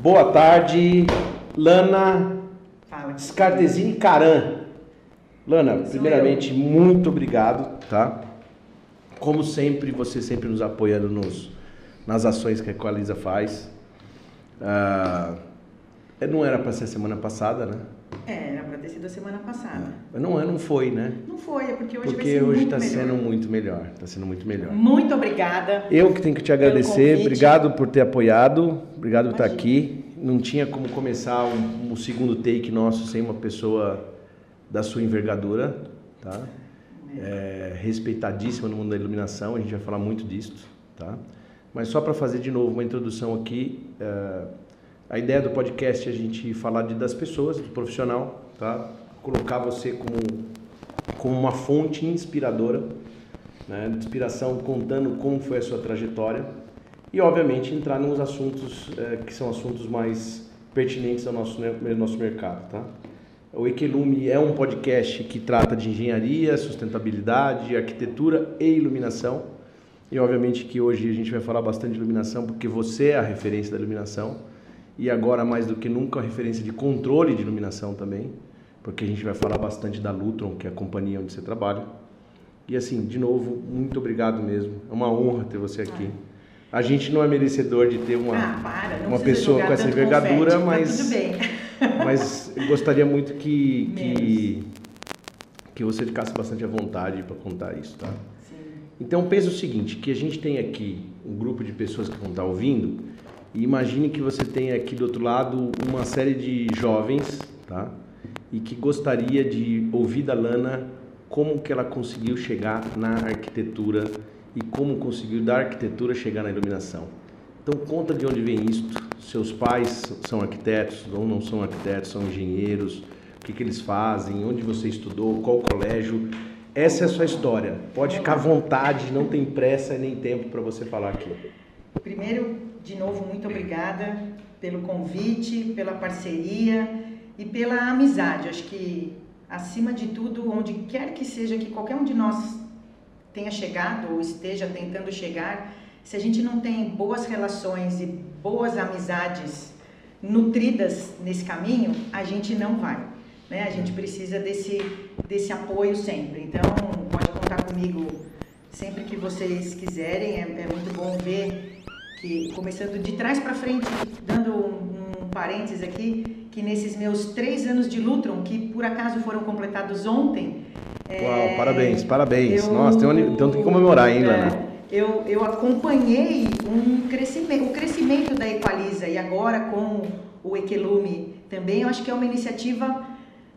Boa tarde, Lana Scartesini Caran. Lana, primeiramente, muito obrigado, tá? Como sempre, você sempre nos apoiando nos, nas ações que a Equaliza faz. Ah, não era para ser semana passada, né? É, era pra ter sido a semana passada. Mas não, é, não foi, né? Não foi, é porque hoje Porque hoje está sendo muito melhor. Está sendo muito melhor. Muito obrigada. Eu que tenho que te agradecer, obrigado por ter apoiado, obrigado por estar aqui. Não tinha como começar um, um segundo take nosso sem uma pessoa da sua envergadura, tá? É, respeitadíssima no mundo da iluminação, a gente vai falar muito disso, tá? Mas só para fazer de novo uma introdução aqui, é, a ideia do podcast é a gente falar de, das pessoas, do profissional, tá? Colocar você como, como uma fonte inspiradora né, de inspiração, contando como foi a sua trajetória e, obviamente, entrar nos assuntos eh, que são assuntos mais pertinentes ao nosso, né, nosso mercado. Tá? O Equelume é um podcast que trata de engenharia, sustentabilidade, arquitetura e iluminação. E, obviamente, que hoje a gente vai falar bastante de iluminação porque você é a referência da iluminação e agora, mais do que nunca, a referência de controle de iluminação também, porque a gente vai falar bastante da Lutron, que é a companhia onde você trabalha. E assim, de novo, muito obrigado mesmo. É uma honra ter você aqui. A gente não é merecedor de ter uma, Ah, para, uma pessoa com essa envergadura, confete, mas, Tá bem. mas eu gostaria muito que, que, que você ficasse bastante à vontade para contar isso, tá? Sim. Então pensa o seguinte, que a gente tem aqui um grupo de pessoas que vão estar ouvindo e imagine que você tem aqui do outro lado uma série de jovens, tá? E que gostaria de ouvir da Lana como que ela conseguiu chegar na arquitetura e como conseguiu da arquitetura chegar na iluminação. Então conta de onde vem isto. Seus pais são arquitetos ou não são arquitetos, são engenheiros. O que, que eles fazem? Onde você estudou? Qual colégio? Essa é a sua história. Pode ficar à vontade, não tem pressa nem tempo para você falar aqui. Primeiro, de novo, muito obrigada pelo convite, pela parceria e pela amizade. Acho que, acima de tudo, onde quer que seja que qualquer um de nós tenha chegado ou esteja tentando chegar, se a gente não tem boas relações e boas amizades nutridas nesse caminho, a gente não vai. Né? A gente precisa desse, desse apoio sempre. Então, pode contar comigo sempre que vocês quiserem. É, é muito bom ver que, começando de trás para frente, dando um, um parênteses aqui, que nesses meus três anos de Lutron, que por acaso foram completados ontem. Uau, parabéns, parabéns. eu- Nossa, tem um- tem que comemorar, hein, Lana? É, eu, eu acompanhei um crescimento, o crescimento da Equaliza e agora com o Equelume também, eu acho que é uma iniciativa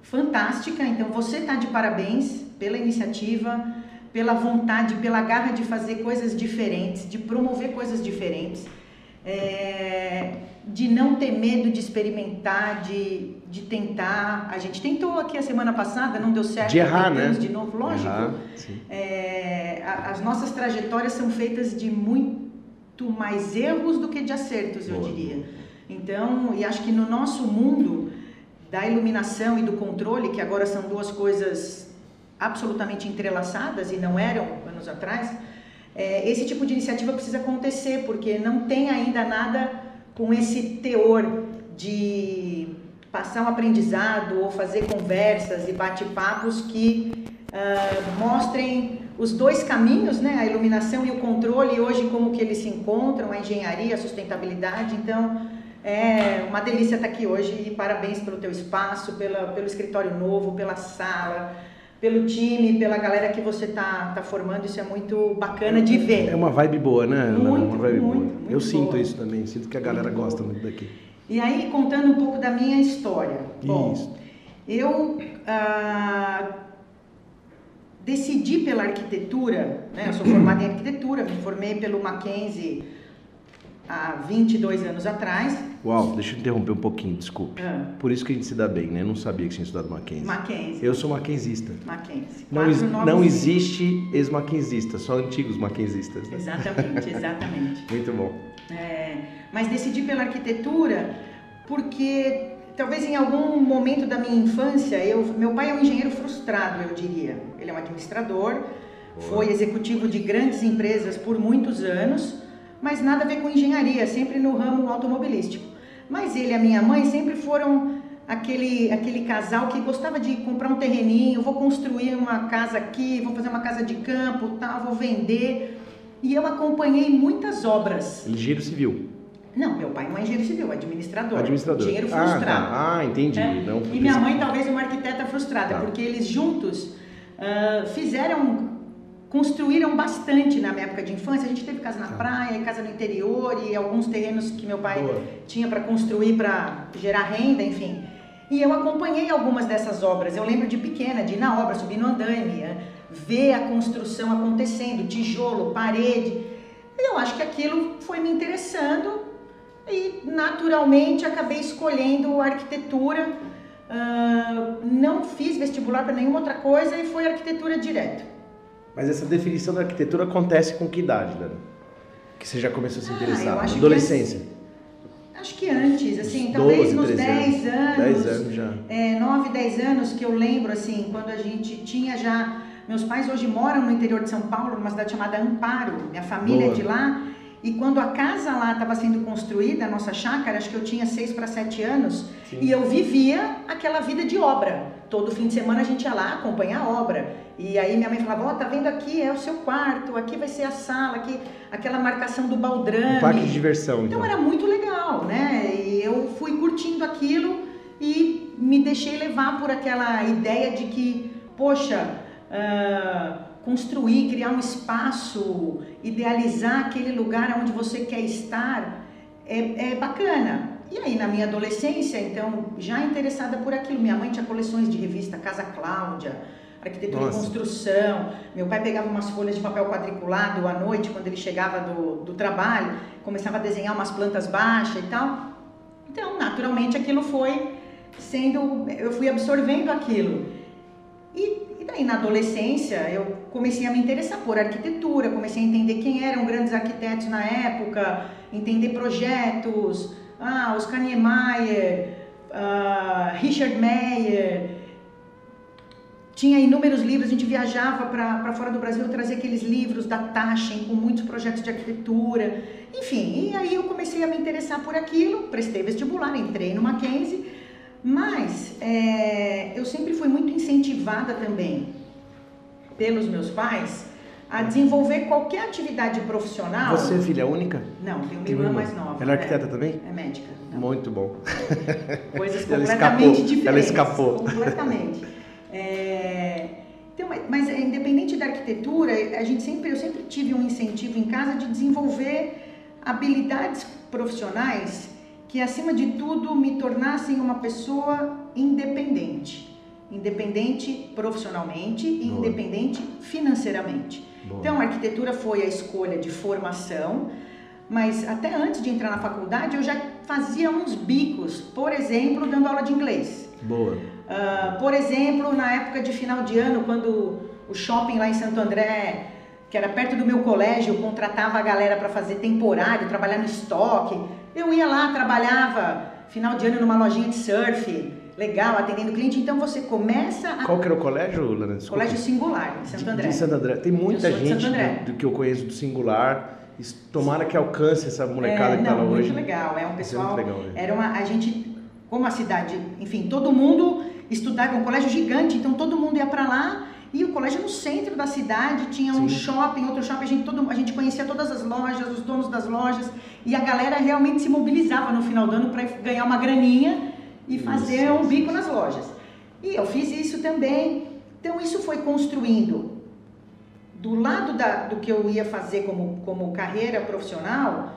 fantástica. Então você está de parabéns pela iniciativa, pela vontade, pela garra de fazer coisas diferentes, de promover coisas diferentes, é, de não ter medo de experimentar, de, de tentar. A gente tentou aqui a semana passada, não deu certo. De errar, né? De novo, lógico. Errar. É, a- as nossas trajetórias são feitas de muito mais erros do que de acertos, eu Boa. diria. Então, e acho que no nosso mundo da iluminação e do controle, que agora são duas coisas absolutamente entrelaçadas e não eram anos atrás, é, esse tipo de iniciativa precisa acontecer, porque não tem ainda nada com esse teor de passar um aprendizado ou fazer conversas e bate-papos que ah, mostrem os dois caminhos, né? A iluminação e o controle, hoje como que eles se encontram, a engenharia, a sustentabilidade. Então, é uma delícia estar aqui hoje e parabéns pelo teu espaço, pela, pelo escritório novo, pela sala, pelo time, pela galera que você tá, tá formando. Isso é muito bacana de ver. É uma vibe boa, né? Lana? Muito, uma vibe muito, boa. muito Eu sinto boa. isso também, sinto que a galera gosta muito daqui. E aí, contando um pouco da minha história. Bom, Isso. eu ah, decidi pela arquitetura, né? eu sou formada em arquitetura, me formei pelo Mackenzie há 22 anos atrás. Uau, deixa eu interromper um pouquinho, desculpe. Ah, Por isso que a gente se dá bem, né? Eu não sabia que tinha estudado Mackenzie. Mackenzie. Eu sou mackenzista. Mackenzie. Não, não existe ex-mackenzista, só antigos mackenzistas. né? Exatamente, exatamente. Muito bom. É, mas decidi pela arquitetura porque talvez em algum momento da minha infância, eu, meu pai é um engenheiro frustrado, eu diria. Ele é um administrador, foi executivo de grandes empresas por muitos anos, mas nada a ver com engenharia, sempre no ramo automobilístico. Mas ele e a minha mãe sempre foram aquele, aquele casal que gostava de comprar um terreninho, vou construir uma casa aqui, vou fazer uma casa de campo, tal, vou vender. E eu acompanhei muitas obras. Engenheiro civil. Não, meu pai não é engenheiro civil, é administrador. Administrador. Engenheiro Ah, frustrado. tá. Ah, entendi. É. Não, E minha mãe talvez uma arquiteta frustrada, Tá. porque eles juntos ah, fizeram, construíram bastante na minha época de infância. A gente teve casa na Tá. praia, casa no interior e alguns terrenos que meu pai Boa. tinha para construir para gerar renda, enfim. E eu acompanhei algumas dessas obras. Eu lembro de pequena, de ir na obra, subir no andaime, ver a construção acontecendo, tijolo, parede. Eu acho que aquilo foi me interessando e naturalmente acabei escolhendo arquitetura. Ah, não fiz vestibular para nenhuma outra coisa e foi arquitetura direto. Mas essa definição da arquitetura acontece com que idade, Dani? Que você já começou a se Ah, interessar? eu acho que Adolescência. Acho que antes, assim, talvez 12, nos 13 10 anos. 10 anos já. É, 9, 10 anos que eu lembro, assim, quando a gente tinha já. Meus pais hoje moram no interior de São Paulo, numa cidade chamada Amparo, minha família Boa. é de lá. E quando a casa lá estava sendo construída, a nossa chácara, acho que eu tinha 6 para 7 anos, Sim. e eu vivia aquela vida de obra. Todo fim de semana a gente ia lá acompanhar a obra. E aí minha mãe falava, ó, tá vendo aqui, é o seu quarto, aqui vai ser a sala, aqui, aquela marcação do baldrame. Um parque de diversão, então. Então era muito legal, né? E eu fui curtindo aquilo e me deixei levar por aquela ideia de que, poxa, ah, construir, criar um espaço, idealizar aquele lugar onde você quer estar é, é bacana. E aí, na minha adolescência, então, já interessada por aquilo, minha mãe tinha coleções de revista Casa Cláudia, arquitetura Nossa. e construção. Meu pai pegava umas folhas de papel quadriculado à noite, quando ele chegava do, do trabalho, começava a desenhar umas plantas baixas e tal. Então, naturalmente, aquilo foi sendo, eu fui absorvendo aquilo. E, e daí, na adolescência, eu comecei a me interessar por arquitetura, comecei a entender quem eram grandes arquitetos na época, entender projetos, ah, Oscar Niemeyer, ah, Richard Meyer, tinha inúmeros livros, a gente viajava para fora do Brasil, trazia aqueles livros da Taschen com muitos projetos de arquitetura, enfim, e aí eu comecei a me interessar por aquilo, prestei vestibular, entrei no Mackenzie, mas é, eu sempre fui muito incentivada também pelos meus pais a desenvolver qualquer atividade profissional. Você é filha única? Não, tenho uma irmã mais nova. Ela é arquiteta também? É médica. Não. Muito bom. Coisas Ela completamente escapou, diferentes. ela escapou. Completamente. É, então, mas- mas é, independente da arquitetura, a gente sempre, eu sempre tive um incentivo em casa de desenvolver habilidades profissionais que, acima de tudo, me tornassem uma pessoa independente. Independente profissionalmente e Boa. independente financeiramente. Boa. Então, a arquitetura foi a escolha de formação, mas até antes de entrar na faculdade eu já fazia uns bicos, por exemplo, dando aula de inglês. Boa. Ah, por exemplo, na época de final de ano, quando o shopping lá em Santo André, que era perto do meu colégio, contratava a galera para fazer temporário, trabalhar no estoque, eu ia lá, trabalhava final de ano numa lojinha de surf, legal, atendendo cliente. Então você começa a. Qual que era o colégio, Lana? Desculpa. Colégio Singular, em Santo De- André. De Santo André. Tem muita de gente do, do que eu conheço do singular. Tomara que alcance essa molecada É, que tá lá não, hoje. muito legal. É um é pessoal. muito legal, né? Era uma. A gente, como a cidade, enfim, todo mundo estudava, um colégio gigante, então todo mundo ia para lá. E o colégio no centro da cidade, tinha um Sim. shopping, outro shopping, a gente, todo, a gente conhecia todas as lojas, os donos das lojas, e a galera realmente se mobilizava no final do ano para ganhar uma graninha e fazer Isso. um bico nas lojas. E eu fiz isso também. Então isso foi construindo do lado da, do que eu ia fazer como, como carreira profissional,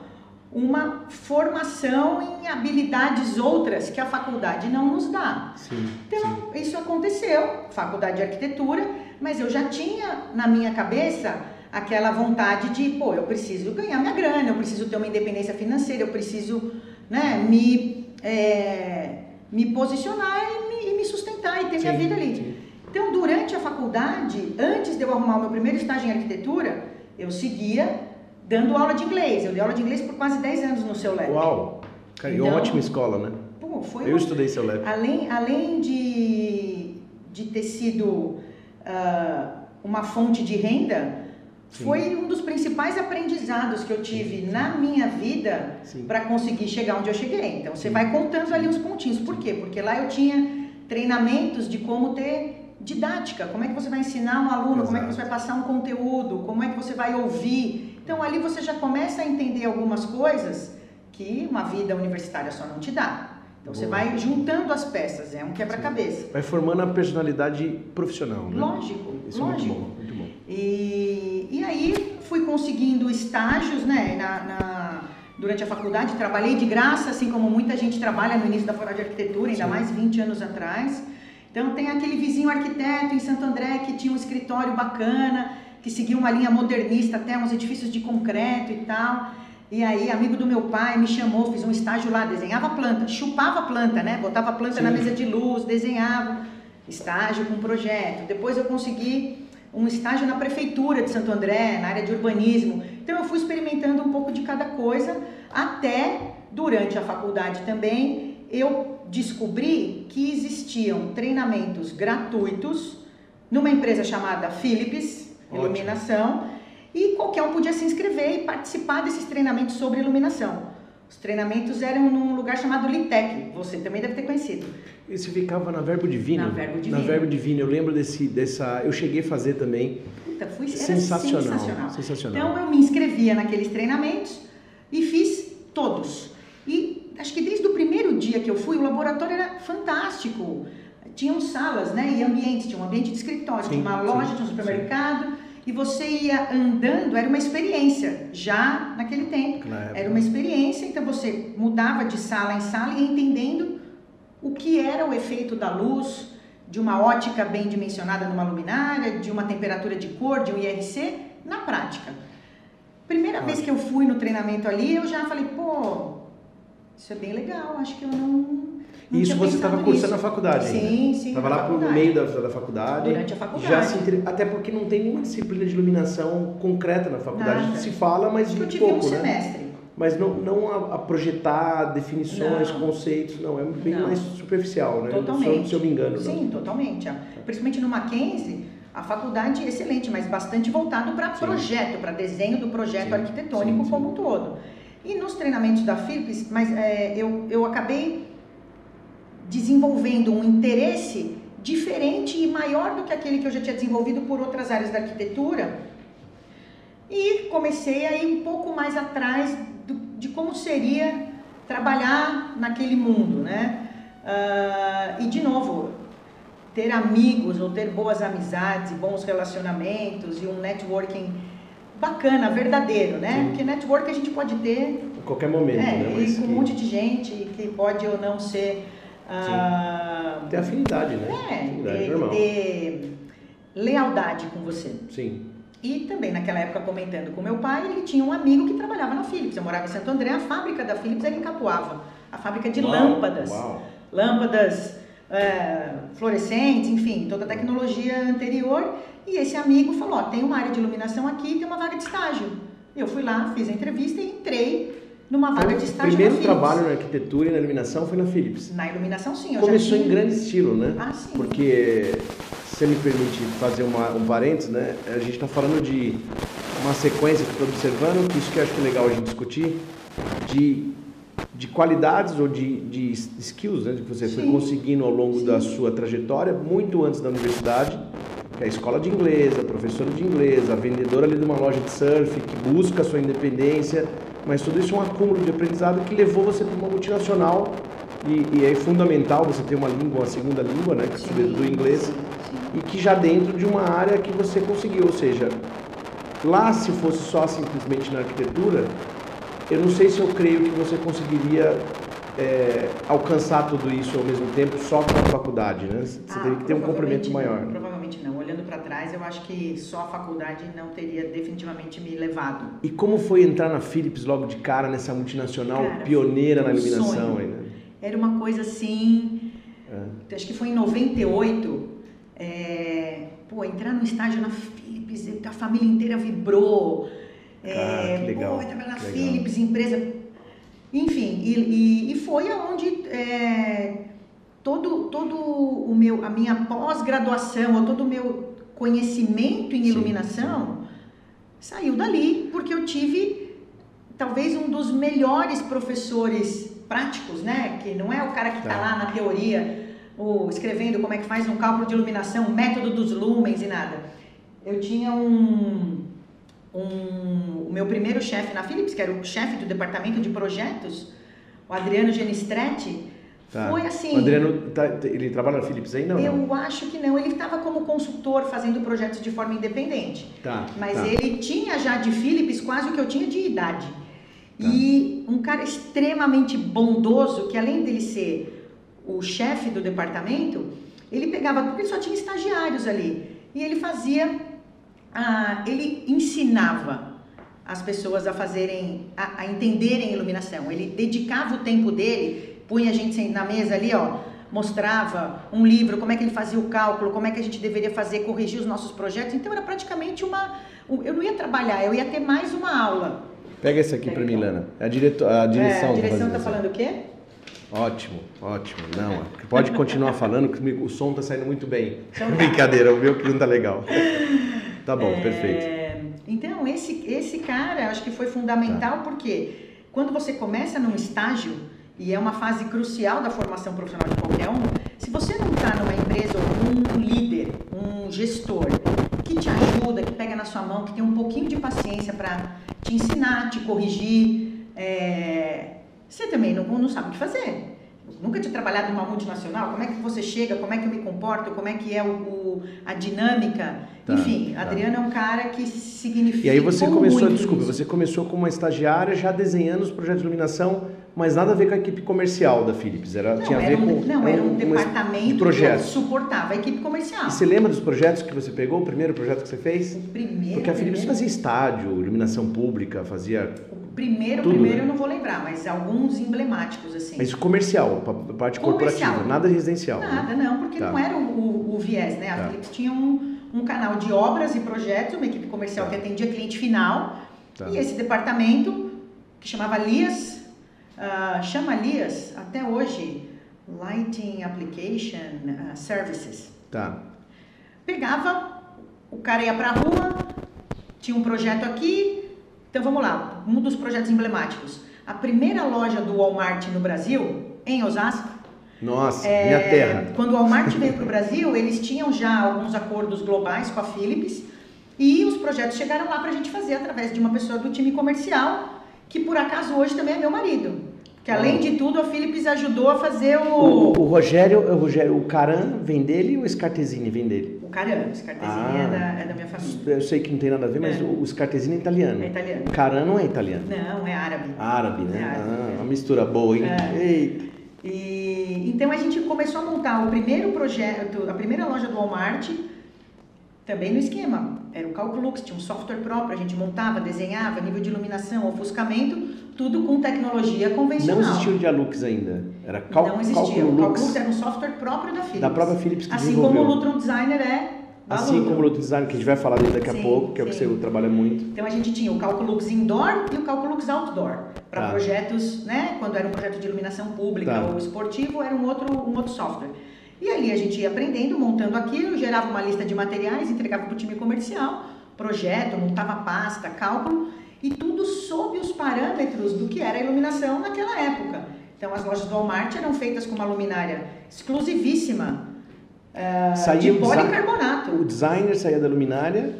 uma formação em habilidades outras que a faculdade não nos dá. Sim, sim. Então, isso aconteceu, faculdade de arquitetura, mas eu já tinha na minha cabeça aquela vontade de, pô, eu preciso ganhar minha grana, eu preciso ter uma independência financeira, eu preciso né, me, é, me posicionar e me, e me sustentar e ter minha Sim, vida ali. sim. Então, durante a faculdade, antes de eu arrumar o meu primeiro estágio em arquitetura, eu seguia dando aula de inglês. Eu dei aula de inglês por quase 10 anos no seu lab. Uau! Então- uma ótima escola, né? Pô, foi Eu uma- estudei seu lab. Além, além de, de ter sido ah, uma fonte de renda, foi um dos principais aprendizados que eu tive na minha vida para conseguir chegar onde eu cheguei. Então você vai contando ali os pontinhos. Por quê? Porque lá eu tinha treinamentos de como ter didática, como é que você vai ensinar um aluno, Exato. como é que você vai passar um conteúdo, como é que você vai ouvir. Então ali você já começa a entender algumas coisas que uma vida universitária só não te dá. Então Boa. você vai juntando as peças, é um quebra-cabeça. Vai formando a personalidade profissional, né? Lógico, Isso lógico. É muito bom, muito bom. E, e aí fui conseguindo estágios, né, na, na, durante a faculdade, trabalhei de graça, assim como muita gente trabalha no início da faculdade de arquitetura, ainda Sim. mais 20 anos atrás. Então tem aquele vizinho arquiteto em Santo André que tinha um escritório bacana, que seguia uma linha modernista, até uns edifícios de concreto e tal. E aí, amigo do meu pai me chamou, fiz um estágio lá, desenhava planta, chupava planta, né? Botava planta Sim. na mesa de luz, desenhava. Estágio com projeto. Depois eu consegui um estágio na prefeitura de Santo André, na área de urbanismo. Então eu fui experimentando um pouco de cada coisa, até durante a faculdade também eu descobri que existiam treinamentos gratuitos numa empresa chamada Philips. Iluminação e qualquer um podia se inscrever e participar desses treinamentos sobre iluminação. Os treinamentos eram num lugar chamado Litec, você também deve ter conhecido. Esse ficava na Verbo Divino? Na Verbo Divino. Na Verbo Divino, eu lembro desse, dessa, eu cheguei a fazer também. Puta, foi sensacional, sensacional. sensacional. Então eu me inscrevia naqueles treinamentos e fiz todos. E acho que desde o primeiro dia que eu fui, o laboratório era fantástico. Tinham salas, né, e ambientes, tinha um ambiente de escritório, sim, tinha uma loja, sim, tinha um supermercado. Sim e você ia andando, era uma experiência, já naquele tempo. Era uma experiência, então você mudava de sala em sala e entendendo o que era o efeito da luz, de uma ótica bem dimensionada numa luminária, de uma temperatura de cor, de um IRC, na prática. Primeira vez que eu fui no treinamento ali, eu já falei, pô, isso é bem legal, acho que eu não e isso você estava cursando na faculdade ainda? Sim, sim. Estava lá no meio da, da faculdade. Durante a faculdade. Já se, até porque não tem nenhuma disciplina de iluminação concreta na faculdade. Nada. Se fala, mas de eu tive pouco, um né? semestre. Mas não, não a, a projetar definições, não. conceitos, não. É bem não. mais superficial, né? Totalmente. Se eu me engano. Sim, não. totalmente. Principalmente no Mackenzie, a faculdade é excelente, mas bastante voltado para projeto, para desenho do projeto sim. arquitetônico sim, como um todo. E nos treinamentos da Philips, mas é, eu, eu acabei desenvolvendo um interesse diferente e maior do que aquele que eu já tinha desenvolvido por outras áreas da arquitetura. E comecei a ir um pouco mais atrás do, de como seria trabalhar naquele mundo, né? Uh, e de novo, ter amigos ou ter boas amizades bons relacionamentos e um networking bacana, verdadeiro, né? Sim. Porque network a gente pode ter em qualquer momento, é, né? Mas e com que... um monte de gente que pode ou não ser ah, Ter afinidade, né? É, afinidade, ter, normal. ter lealdade com você. Sim. E também naquela época comentando com meu pai, ele tinha um amigo que trabalhava na Philips. Eu morava em Santo André, a fábrica da Philips era em Capuava. A fábrica de uau, lâmpadas. Uau. Lâmpadas é, fluorescentes, enfim, toda a tecnologia anterior. E esse amigo falou, ó, tem uma área de iluminação aqui, tem uma vaga de estágio. Eu fui lá, fiz a entrevista e entrei numa vaga de estágio O primeiro trabalho na arquitetura e na iluminação foi na Philips. Na iluminação, sim. Começou tinha... em grande estilo, né? Ah, sim. Porque, se você me permite fazer uma, um parênteses, né? A gente está falando de uma sequência que estou observando, que isso que eu acho que é legal a gente discutir, de, de qualidades ou de, de skills, né? Que você sim. foi conseguindo ao longo sim. da sua trajetória, muito antes da universidade, que é a escola de inglês, a professora de inglês, a vendedora ali de uma loja de surf, que busca a sua independência, mas tudo isso é um acúmulo de aprendizado que levou você para uma multinacional e, e, é fundamental você ter uma língua, uma segunda língua, né, que sim, do inglês, e que já dentro de uma área que você conseguiu, ou seja, lá se fosse só simplesmente na arquitetura, eu não sei se eu creio que você conseguiria é, alcançar tudo isso ao mesmo tempo só com a faculdade, né? Você ah, teria que ter um complemento maior. Não, provavelmente não. Para trás, eu acho que só a faculdade não teria definitivamente me levado. E como foi entrar na Philips logo de cara nessa multinacional cara, pioneira na iluminação? Aí, né? Era uma coisa assim. É. Acho que foi em 98. É, pô, entrar no estágio na Philips, a família inteira vibrou. É, que legal. Pô, entrar na Philips, empresa enfim, e, e, e foi aonde é, todo, todo o meu, a minha pós-graduação, ou todo o meu conhecimento em iluminação sim, sim. saiu dali porque eu tive talvez um dos melhores professores práticos, né? Que não é o cara que está tá lá na teoria, ou escrevendo como é que faz um cálculo de iluminação, método dos lumens e nada. Eu tinha um, um o meu primeiro chefe na Philips, que era o chefe do departamento de projetos, o Adriano Genistretti, Tá. Foi assim. O Adriano, tá, ele trabalha na Philips ainda ou Eu não? acho que não. Ele estava como consultor fazendo projetos de forma independente. Tá. Mas tá. ele tinha já de Philips quase o que eu tinha de idade. Tá. E um cara extremamente bondoso, que além dele ser o chefe do departamento, ele pegava, porque ele só tinha estagiários ali. E ele fazia, ah, ele ensinava as pessoas a fazerem, a, a entenderem iluminação. Ele dedicava o tempo dele punha a gente na mesa ali, ó, mostrava um livro, como é que ele fazia o cálculo, como é que a gente deveria fazer, corrigir os nossos projetos. Então era praticamente uma. Eu não ia trabalhar, eu ia ter mais uma aula. Pega esse aqui para mim, Lana. É a, direto, a direção. É, a direção está falando o quê? Ótimo, ótimo. Não, pode continuar falando, que o som está saindo muito bem. Então, tá. Brincadeira, o meu que não tá legal. Tá bom, é... perfeito. Então, esse, esse cara, acho que foi fundamental, tá. porque quando você começa num estágio, e é uma fase crucial da formação profissional de qualquer um, se você não está numa empresa ou um líder, um gestor que te ajuda, que pega na sua mão, que tem um pouquinho de paciência para te ensinar, te corrigir, é... você também não, não sabe o que fazer. Nunca tinha trabalhado numa multinacional, como é que você chega, como é que eu me comporto, como é que é o, o a dinâmica. Tá, Enfim, tá. Adriano é um cara que significa. E aí você começou, desculpa, isso. você começou como uma estagiária já desenhando os projetos de iluminação mas nada a ver com a equipe comercial da Philips. Era, não, tinha a ver um, com. Não, era um, um departamento de projetos. que suportava a equipe comercial. E você lembra dos projetos que você pegou, o primeiro projeto que você fez? O primeiro. Porque a Philips primeiro... fazia estádio, iluminação pública, fazia. O primeiro, tudo, primeiro né? eu não vou lembrar, mas alguns emblemáticos, assim. Mas comercial, parte comercial. corporativa, nada residencial. Né? Nada, né? não, porque tá. não era o, o, viés, né? A tá. Philips tinha um, um canal de obras e projetos, uma equipe comercial tá. que atendia cliente final, tá. e esse departamento, que chamava Lias Uh, chama Lias até hoje Lighting Application uh, Services. Tá. Pegava, o cara ia para a rua, tinha um projeto aqui, então vamos lá, um dos projetos emblemáticos. A primeira loja do Walmart no Brasil, em Osasco. Nossa, é, minha terra. Quando o Walmart veio para o Brasil, eles tinham já alguns acordos globais com a Philips e os projetos chegaram lá para a gente fazer através de uma pessoa do time comercial que por acaso hoje também é meu marido. Que além de tudo, a Philips ajudou a fazer o. O, o Rogério, o Rogério, o Caran vem dele ou o Scartesini vem dele? O Caran, o Scartesini ah, é, da, é da minha família. Eu sei que não tem nada a ver, mas é. o Scartesini é italiano. É italiano. O Caran não é italiano. Não, é árabe. Árabe, né? É árabe, ah, é. uma mistura boa, hein? É. Eita. E, então a gente começou a montar o primeiro projeto, a primeira loja do Walmart também no esquema. Era o Calculux, tinha um software próprio, a gente montava, desenhava, nível de iluminação, ofuscamento, tudo com tecnologia convencional. Não existia o Dialux ainda. Era Cal Não existia. Calculux. O Calculux era um software próprio da Philips. Da própria Philips que Assim desenvolveu. como o Lutron Designer é Assim como o Lutron Designer, que a gente vai falar dele daqui sim, a pouco, que é o que você trabalha muito. Então a gente tinha o Calculux Indoor e o Calculux Outdoor. Para tá. projetos, né? Quando era um projeto de iluminação pública tá. ou esportivo, era um outro, um outro software. E ali a gente ia aprendendo, montando aquilo, gerava uma lista de materiais, entregava para o time comercial, projeto, montava pasta, cálculo, e tudo sob os parâmetros do que era a iluminação naquela época. Então as lojas do Walmart eram feitas com uma luminária exclusivíssima uh, de policarbonato. O designer saía da luminária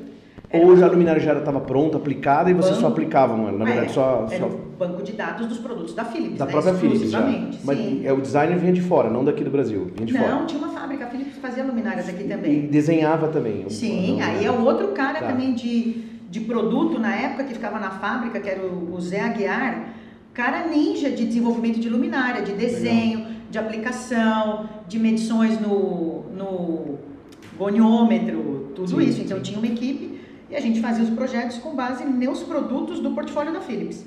ou já a luminária já estava pronta, aplicada e você banco, só aplicava, na verdade, é, só, era o banco de dados dos produtos da Philips. Da né? própria Philips já. Mas sim. é, o designer vinha de fora, não daqui do Brasil, vinha de não, fora. Não, tinha uma fábrica, a Philips fazia luminárias aqui também. E desenhava também. Sim, aí é o outro cara tá. também de, de produto na época que ficava na fábrica, que era o, o Zé Aguiar, cara ninja de desenvolvimento de luminária, de desenho, Legal. de aplicação, de medições no, no goniômetro, tudo sim, isso. Então sim. tinha uma equipe e a gente fazia os projetos com base nos produtos do portfólio da Philips.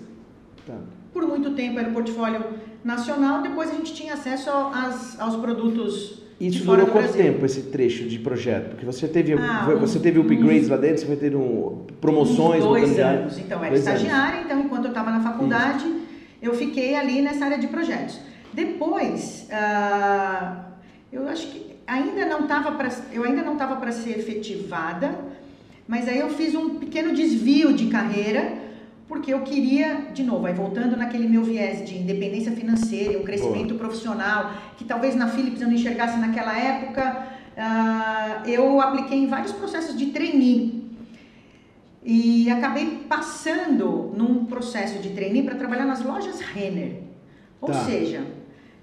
Tá. Por muito tempo era o portfólio nacional, depois a gente tinha acesso aos, aos produtos isso durou quanto tempo esse trecho de projeto? Porque você teve, ah, você teve upgrades uns, lá dentro, você vai ter um, promoções? Dois anos. Então, era estagiária, então enquanto eu estava na faculdade, Isso. eu fiquei ali nessa área de projetos. Depois, uh, eu acho que ainda não estava para, eu ainda não estava para ser efetivada, Mas aí eu fiz um pequeno desvio de carreira, porque eu queria, de novo, aí voltando naquele meu viés de independência financeira, um crescimento Boa. profissional, que talvez na Philips eu não enxergasse naquela época, uh, eu apliquei em vários processos de trainee. E acabei passando num processo de trainee para trabalhar nas lojas Renner. Ou tá. seja,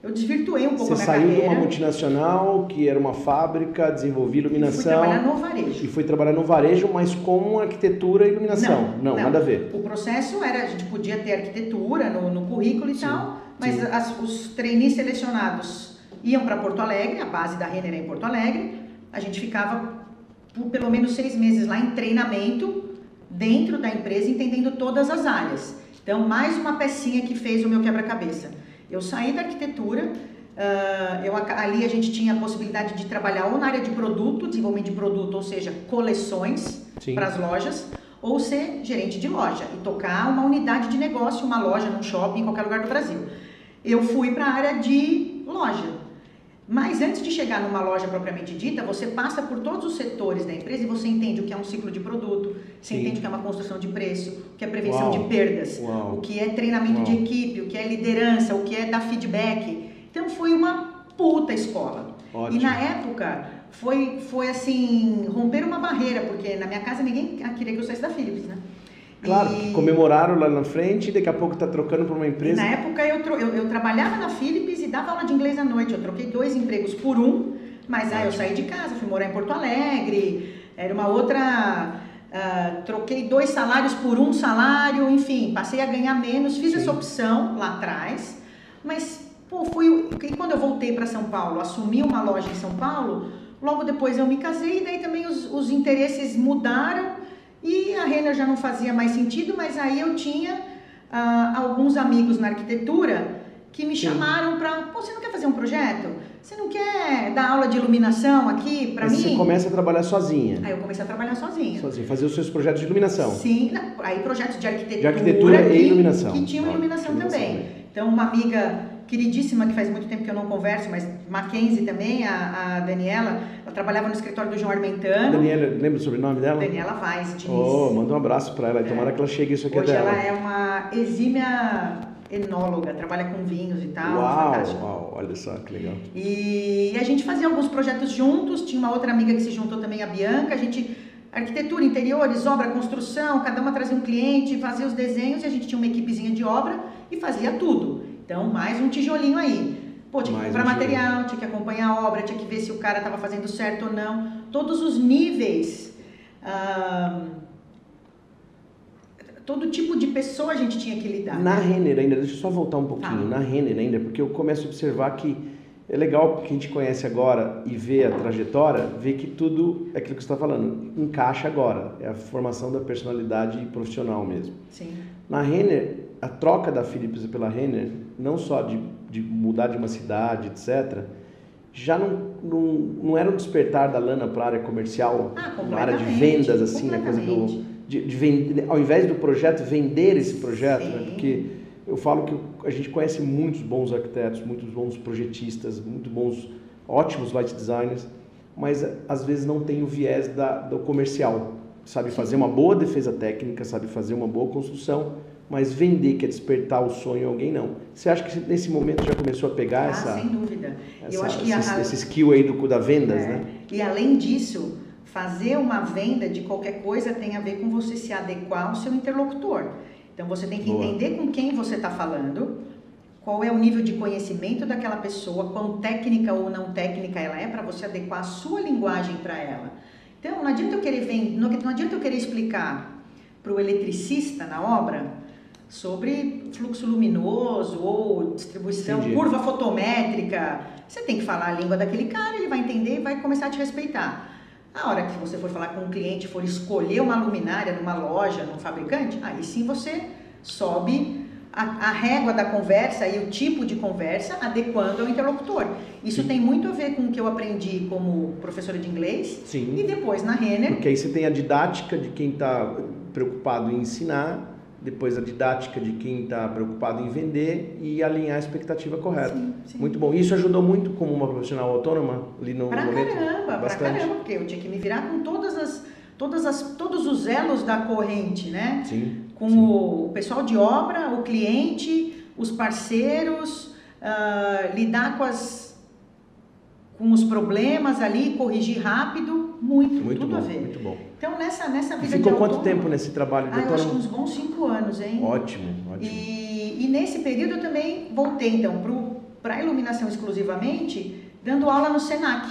eu desvirtuei um pouco Você a minha saiu carreira. de uma multinacional que era uma fábrica, desenvolvia iluminação. E fui trabalhar no varejo. E foi trabalhar no varejo, mas com arquitetura e iluminação. Não, não, não, nada a ver. O processo era, a gente podia ter arquitetura no, no currículo e sim, tal, mas as, os trainees selecionados iam para Porto Alegre, a base da Renner é em Porto Alegre, a gente ficava por pelo menos seis meses lá em treinamento dentro da empresa, entendendo todas as áreas. Então, mais uma pecinha que fez o meu quebra-cabeça. Eu saí da arquitetura, uh, eu, ali a gente tinha a possibilidade de trabalhar ou na área de produto, desenvolvimento de produto, ou seja, coleções para as lojas, ou ser gerente de loja e tocar uma unidade de negócio, uma loja num shopping, em qualquer lugar do Brasil. Eu fui para a área de loja. Mas antes de chegar numa loja propriamente dita, você passa por todos os setores da empresa e você entende o que é um ciclo de produto, você Sim. entende o que é uma construção de preço, o que é prevenção Uau. de perdas, Uau. o que é treinamento Uau. de equipe, o que é liderança, o que é dar feedback. Então foi uma puta escola. Ótimo. E na época foi, foi assim, romper uma barreira, porque na minha casa ninguém queria que eu saísse da Philips, né? Claro, e... comemoraram lá na frente e daqui a pouco está trocando para uma empresa. E na época eu, eu, eu, trabalhava na Philips e dava aula de inglês à noite. Eu troquei dois empregos por um, mas aí eu saí de casa, fui morar em Porto Alegre, era uma outra. Uh, troquei dois salários por um salário, enfim, passei a ganhar menos, fiz Sim. essa opção lá atrás, mas pô, fui. E quando eu voltei para São Paulo, assumi uma loja em São Paulo, logo depois eu me casei e daí também os, os interesses mudaram e a Renner já não fazia mais sentido, mas aí eu tinha ah, alguns amigos na arquitetura que me Sim. chamaram para, pô, você não quer fazer um projeto? Você não quer dar aula de iluminação aqui para mim? Você começa a trabalhar sozinha. Aí eu comecei a trabalhar sozinha. Sozinha, fazer os seus projetos de iluminação. Sim, aí projetos de arquitetura. De arquitetura que, e iluminação. Que tinham iluminação, iluminação também. Então, uma amiga queridíssima, que faz muito tempo que eu não converso, mas Mackenzie também, a, a Daniela, ela trabalhava no escritório do João Armentano. Daniela, lembra o sobrenome dela? Daniela Vaz, Diniz. Oh, manda um abraço para ela, é. tomara que ela chegue isso aqui Hoje dela. ela é uma exímia enóloga, trabalha com vinhos e tal. Uau, uau, olha só que legal. E, e a gente fazia alguns projetos juntos, tinha uma outra amiga que se juntou também, a Bianca, a gente arquitetura, interiores, obra, construção, cada uma trazia um cliente, fazia os desenhos e a gente tinha uma equipezinha de obra e fazia tudo. Então, mais um tijolinho aí. Pô, tinha que comprar um material, tinha que acompanhar a obra, tinha que ver se o cara estava fazendo certo ou não. Todos os níveis. todo tipo de pessoa a gente tinha que lidar. Na né? Renner ainda, deixa eu só voltar um pouquinho. Tá. Na Renner ainda, porque eu começo a observar que é legal que a gente conhece agora e vê a trajetória, vê que tudo, é aquilo que você está falando, encaixa agora. É a formação da personalidade profissional mesmo. Sim. Na Renner, a troca da Philips pela Renner, não só de, de mudar de uma cidade, etc., já não, não, não era um despertar da lana para a área comercial, ah, na área de vendas, assim, a coisa do. De, de vender, ao invés do projeto, vender esse projeto, né? porque eu falo que a gente conhece muitos bons arquitetos, muitos bons projetistas, muito bons, ótimos light designers, mas às vezes não tem o viés da, do comercial. Sabe fazer uma boa defesa técnica, sabe fazer uma boa construção, mas vender, que é despertar o sonho em alguém, não. Você acha que nesse momento já começou a pegar ah, essa... sem dúvida. Essa, Eu acho que esse, a, esse skill aí do da vendas, é. né? E além disso, fazer uma venda de qualquer coisa tem a ver com você se adequar ao seu interlocutor. Então você tem que Boa. entender com quem você está falando, qual é o nível de conhecimento daquela pessoa, quão técnica ou não técnica ela é, para você adequar a sua linguagem para ela. Então não adianta eu querer vender, não adianta eu querer explicar para o eletricista na obra sobre fluxo luminoso ou distribuição, Entendi. curva fotométrica. Você tem que falar a língua daquele cara, ele vai entender e vai começar a te respeitar. A hora que você for falar com um cliente, for escolher uma luminária numa loja, num fabricante, aí sim você sobe a, a régua da conversa e o tipo de conversa adequando ao interlocutor. Isso sim. tem muito a ver com o que eu aprendi como professora de inglês sim. e depois na Renner. Porque aí você tem a didática de quem está preocupado em ensinar depois a didática de quem está preocupado em vender e alinhar a expectativa correta. Sim, sim. Muito bom. Isso ajudou muito como uma profissional autônoma ali no pra momento? Caramba, bastante. pra caramba, porque eu tinha que me virar com todas as todas as, todos os elos da corrente, né? Sim. Com sim. o pessoal de obra, o cliente, os parceiros, uh, lidar com as com os problemas ali, corrigir rápido, muito, muito tudo bom, a ver. Muito bom. Então nessa nessa vida ficou quanto autônomo, tempo nesse trabalho, ah, eu doutora? acho que uns bons cinco anos, hein? Ótimo, ótimo. E, e nesse período eu também voltei então para a iluminação exclusivamente, dando aula no Senac,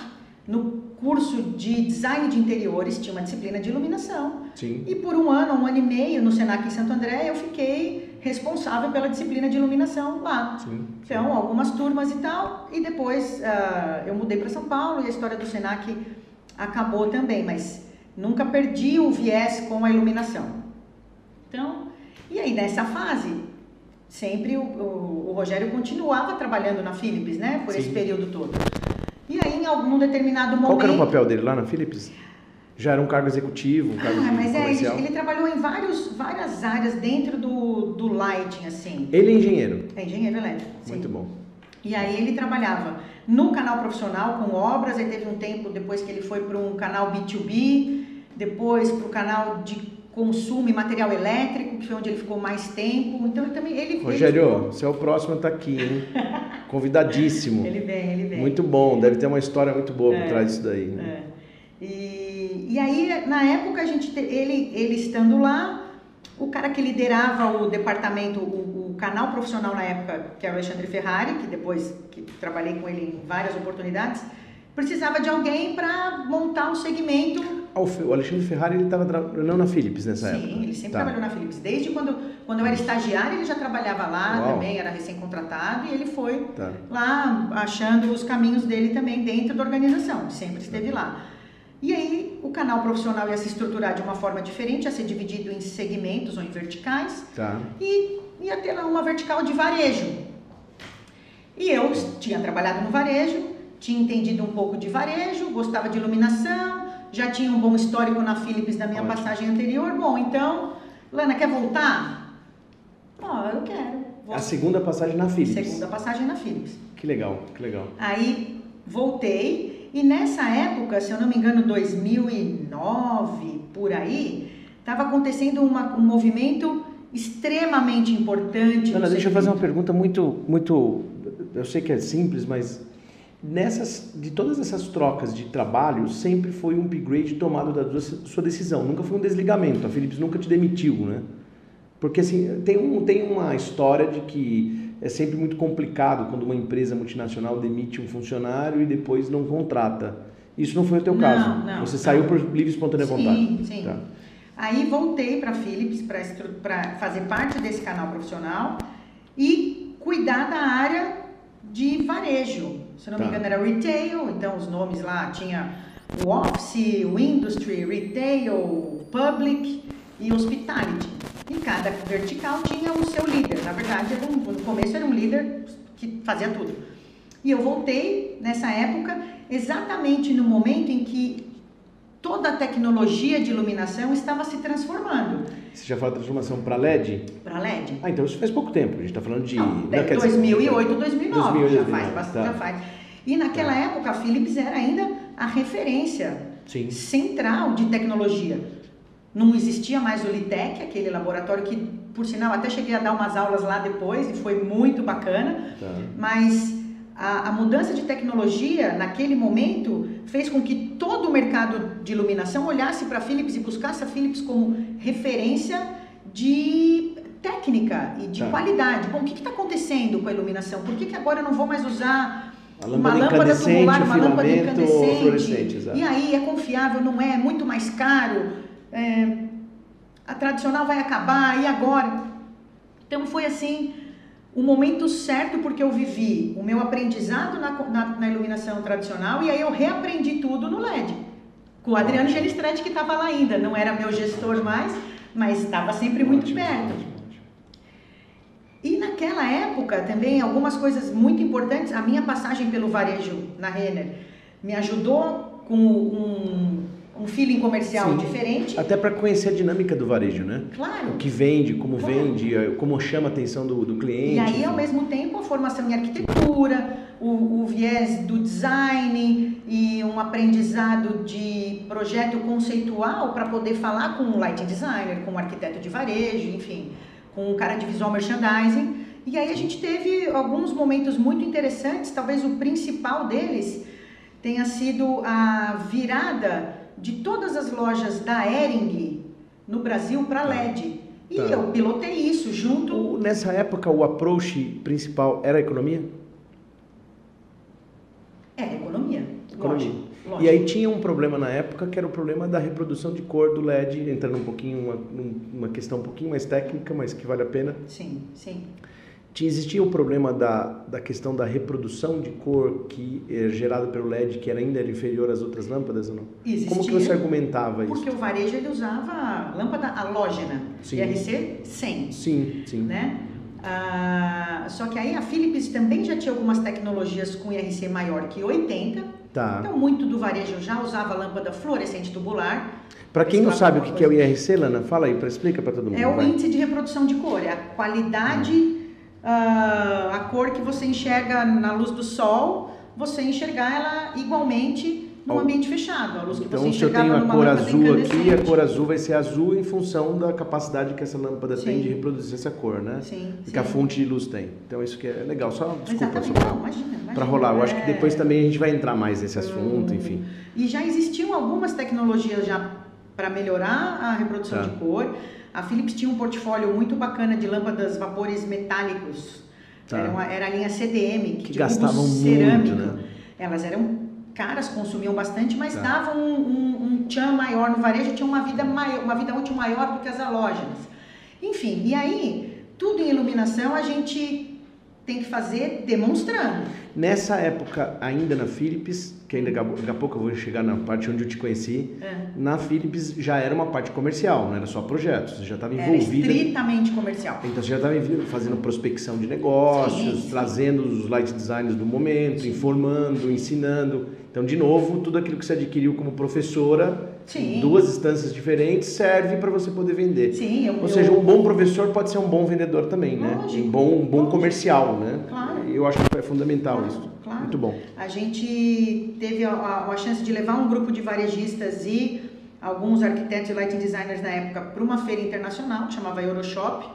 no curso de design de interiores, tinha uma disciplina de iluminação. Sim. E por um ano, um ano e meio no Senac em Santo André, eu fiquei responsável pela disciplina de iluminação lá. Sim. Então, algumas turmas e tal, e depois uh, eu mudei para São Paulo e a história do Senac acabou também, mas nunca perdi o viés com a iluminação. Então, e aí nessa fase, sempre o, o, o Rogério continuava trabalhando na Philips, né, por Sim. esse período todo. E aí, em algum determinado momento. Qual era o papel dele lá na Philips? Já era um cargo executivo, um cargo Ah, mas é, ele, comercial? ele trabalhou em vários, várias áreas dentro do, do lighting, assim. Ele é engenheiro. É engenheiro elétrico. sim. Muito bom. E aí ele trabalhava no canal profissional com obras, aí teve um tempo depois que ele foi para um canal B2B, depois para o canal de consumo e material elétrico, que foi onde ele ficou mais tempo. Então ele também ele Rogério, você é o próximo a estar aqui, hein? Convidadíssimo. ele, ele vem, ele vem. Muito bom, deve ter uma história muito boa É, por trás disso daí, né? É. E, e aí, na época, a gente te- ele, ele estando lá, o cara que liderava o departamento, o, o canal profissional na época, que era o Alexandre Ferrari, que depois que trabalhei com ele em várias oportunidades, precisava de alguém para montar um segmento. Ah, o Alexandre Ferrari, ele estava trabalhando na Philips nessa Sim, época? ele sempre Tá. trabalhou na Philips. Desde quando, quando eu era estagiária, ele já trabalhava lá Uau. também, era recém-contratado, e ele foi Tá. lá achando os caminhos dele também dentro da organização, sempre esteve lá. E aí o canal profissional ia se estruturar de uma forma diferente, ia ser dividido em segmentos ou em verticais Tá. e ia ter lá uma vertical de varejo. E eu tinha trabalhado no varejo, tinha entendido um pouco de varejo, gostava de iluminação, já tinha um bom histórico na Philips da minha Ótimo. passagem anterior. Bom, então, Lana, quer voltar? Ó, eu quero. Vou- A segunda passagem na Philips. Segunda passagem na Philips. Que legal, que legal. Aí voltei e nessa época, se eu não me engano, 2009 por aí, estava acontecendo uma- um movimento extremamente importante. no Ana, deixa eu fazer uma pergunta muito, muito, eu sei que é simples, mas nessas, de todas essas trocas de trabalho, sempre foi um upgrade tomado da sua- decisão, nunca foi um desligamento, a Philips nunca te demitiu, né? Porque assim, tem, um, tem uma história de que é sempre muito complicado quando uma empresa multinacional demite um funcionário e depois não contrata. Isso não foi o teu Não, caso. não, Você não. saiu por livre e espontânea vontade. Sim, sim. Tá. Aí voltei para a Philips para fazer parte desse canal profissional e cuidar da área de varejo. Se não me Tá. engano era retail, então os nomes lá tinha o office, o industry, retail, public e hospitality. E cada vertical tinha o seu líder. Na verdade, um- no começo era um líder que fazia tudo. E eu voltei nessa época exatamente no momento em que toda a tecnologia de iluminação estava se transformando Você já falou da transformação para LED? para LED. Ah, então isso faz pouco tempo. A gente está falando de. Não, não, quer dizer- 2008, 2009, 2008, já faz 2009, bastante, tá. já faz. E naquela época a Philips era ainda a referência Sim. central de tecnologia. Não existia mais o Litec, aquele laboratório que, por sinal, até cheguei a dar umas aulas lá depois e foi muito bacana. Tá. Mas a, a mudança de tecnologia naquele momento fez com que todo o mercado de iluminação olhasse para a Philips e buscasse a Philips como referência de técnica e de Tá. qualidade. Bom, o que está acontecendo com a iluminação? Por que, que agora eu não vou mais usar A uma lâmpada lâmpada tubular, uma lâmpada incandescente? E aí é confiável, não é? É muito mais caro. é, a tradicional vai acabar, e agora? Então foi assim o momento certo porque eu vivi o meu aprendizado na, na, na iluminação tradicional e aí eu reaprendi tudo no LED. Com o Adriano Ótimo. Genistretti que estava lá ainda, não era meu gestor mais, mas estava sempre muito perto. E naquela época também algumas coisas muito importantes, a minha passagem pelo varejo na Renner me ajudou com um, um feeling comercial Sim. diferente. Até para conhecer a dinâmica do varejo, né? Claro. O que vende, como Claro. vende, eh, como chama a atenção do, do cliente. E aí, ao mesmo tempo, a formação em arquitetura, o, o viés do design e um aprendizado de projeto conceitual para poder falar com o light designer, com o arquiteto de varejo, enfim, com o cara de visual merchandising. E aí a gente teve alguns momentos muito interessantes, talvez o principal deles tenha sido a virada de todas as lojas da Ering no Brasil para tá. LED. E tá. eu pilotei isso junto. Nessa época, o approach principal era a economia? É, economia. Economia. Lógico, lógico. E aí tinha um problema na época que era o problema da reprodução de cor do LED, entrando um pouquinho, uma, uma questão um pouquinho mais técnica, mas que vale a pena. Sim, sim. Existia o problema da, da questão da reprodução de cor que é gerada pelo LED, que era ainda era inferior às outras lâmpadas ou não? Existia, Como que você argumentava porque isso? Porque o varejo ele usava lâmpada halógena, sim. IRC 100. Sim, sim. Né? Ah, só que aí a Philips também já tinha algumas tecnologias com IRC maior que 80. Tá. Então, muito do varejo já usava lâmpada fluorescente tubular. Para quem não sabe o que, que é o IRC, Lana, fala aí, explica para todo mundo. É o vai. índice de reprodução de cor, é a qualidade, uh, a cor que você enxerga na luz do sol, você enxergar ela igualmente num ambiente fechado. A luz que então, você se eu tenho a cor azul aqui, a cor azul vai ser azul em função da capacidade que essa lâmpada sim. tem de reproduzir essa cor, né? Sim. Que a fonte de luz tem. Então isso que é legal. Só desculpa, só para Para rolar. Eu acho que é. depois também a gente vai entrar mais nesse assunto, hum. enfim. E já existiam algumas tecnologias já para melhorar a reprodução tá. de cor. A Philips tinha um portfólio muito bacana de lâmpadas vapores metálicos. Tá. Era, uma, era a linha CDM, que, que gastavam muito, né? Elas eram caras, consumiam bastante, mas tá. davam um, um, um tchan maior no varejo, tinha uma vida, maior, uma vida útil maior do que as halógenas. Enfim, e aí, tudo em iluminação a gente tem que fazer demonstrando. Nessa época, ainda na Philips, que ainda daqui a pouco eu vou chegar na parte onde eu te conheci, é. na Philips já era uma parte comercial, não era só projetos, você já estava envolvida. Era estritamente comercial. Então você já estava fazendo prospecção de negócios, sim, sim. trazendo os light designers do momento, sim. informando, ensinando. Então, de novo, tudo aquilo que você adquiriu como professora, em duas instâncias diferentes, serve para você poder vender. Sim, eu, Ou seja, um bom professor pode ser um bom vendedor também, né? Um bom, um bom comercial, né? Claro. Eu acho que é fundamental claro, isso. Claro. Muito bom. A gente teve a, a, a, chance de levar um grupo de varejistas e alguns arquitetos e lighting designers na época para uma feira internacional que chamava Euroshop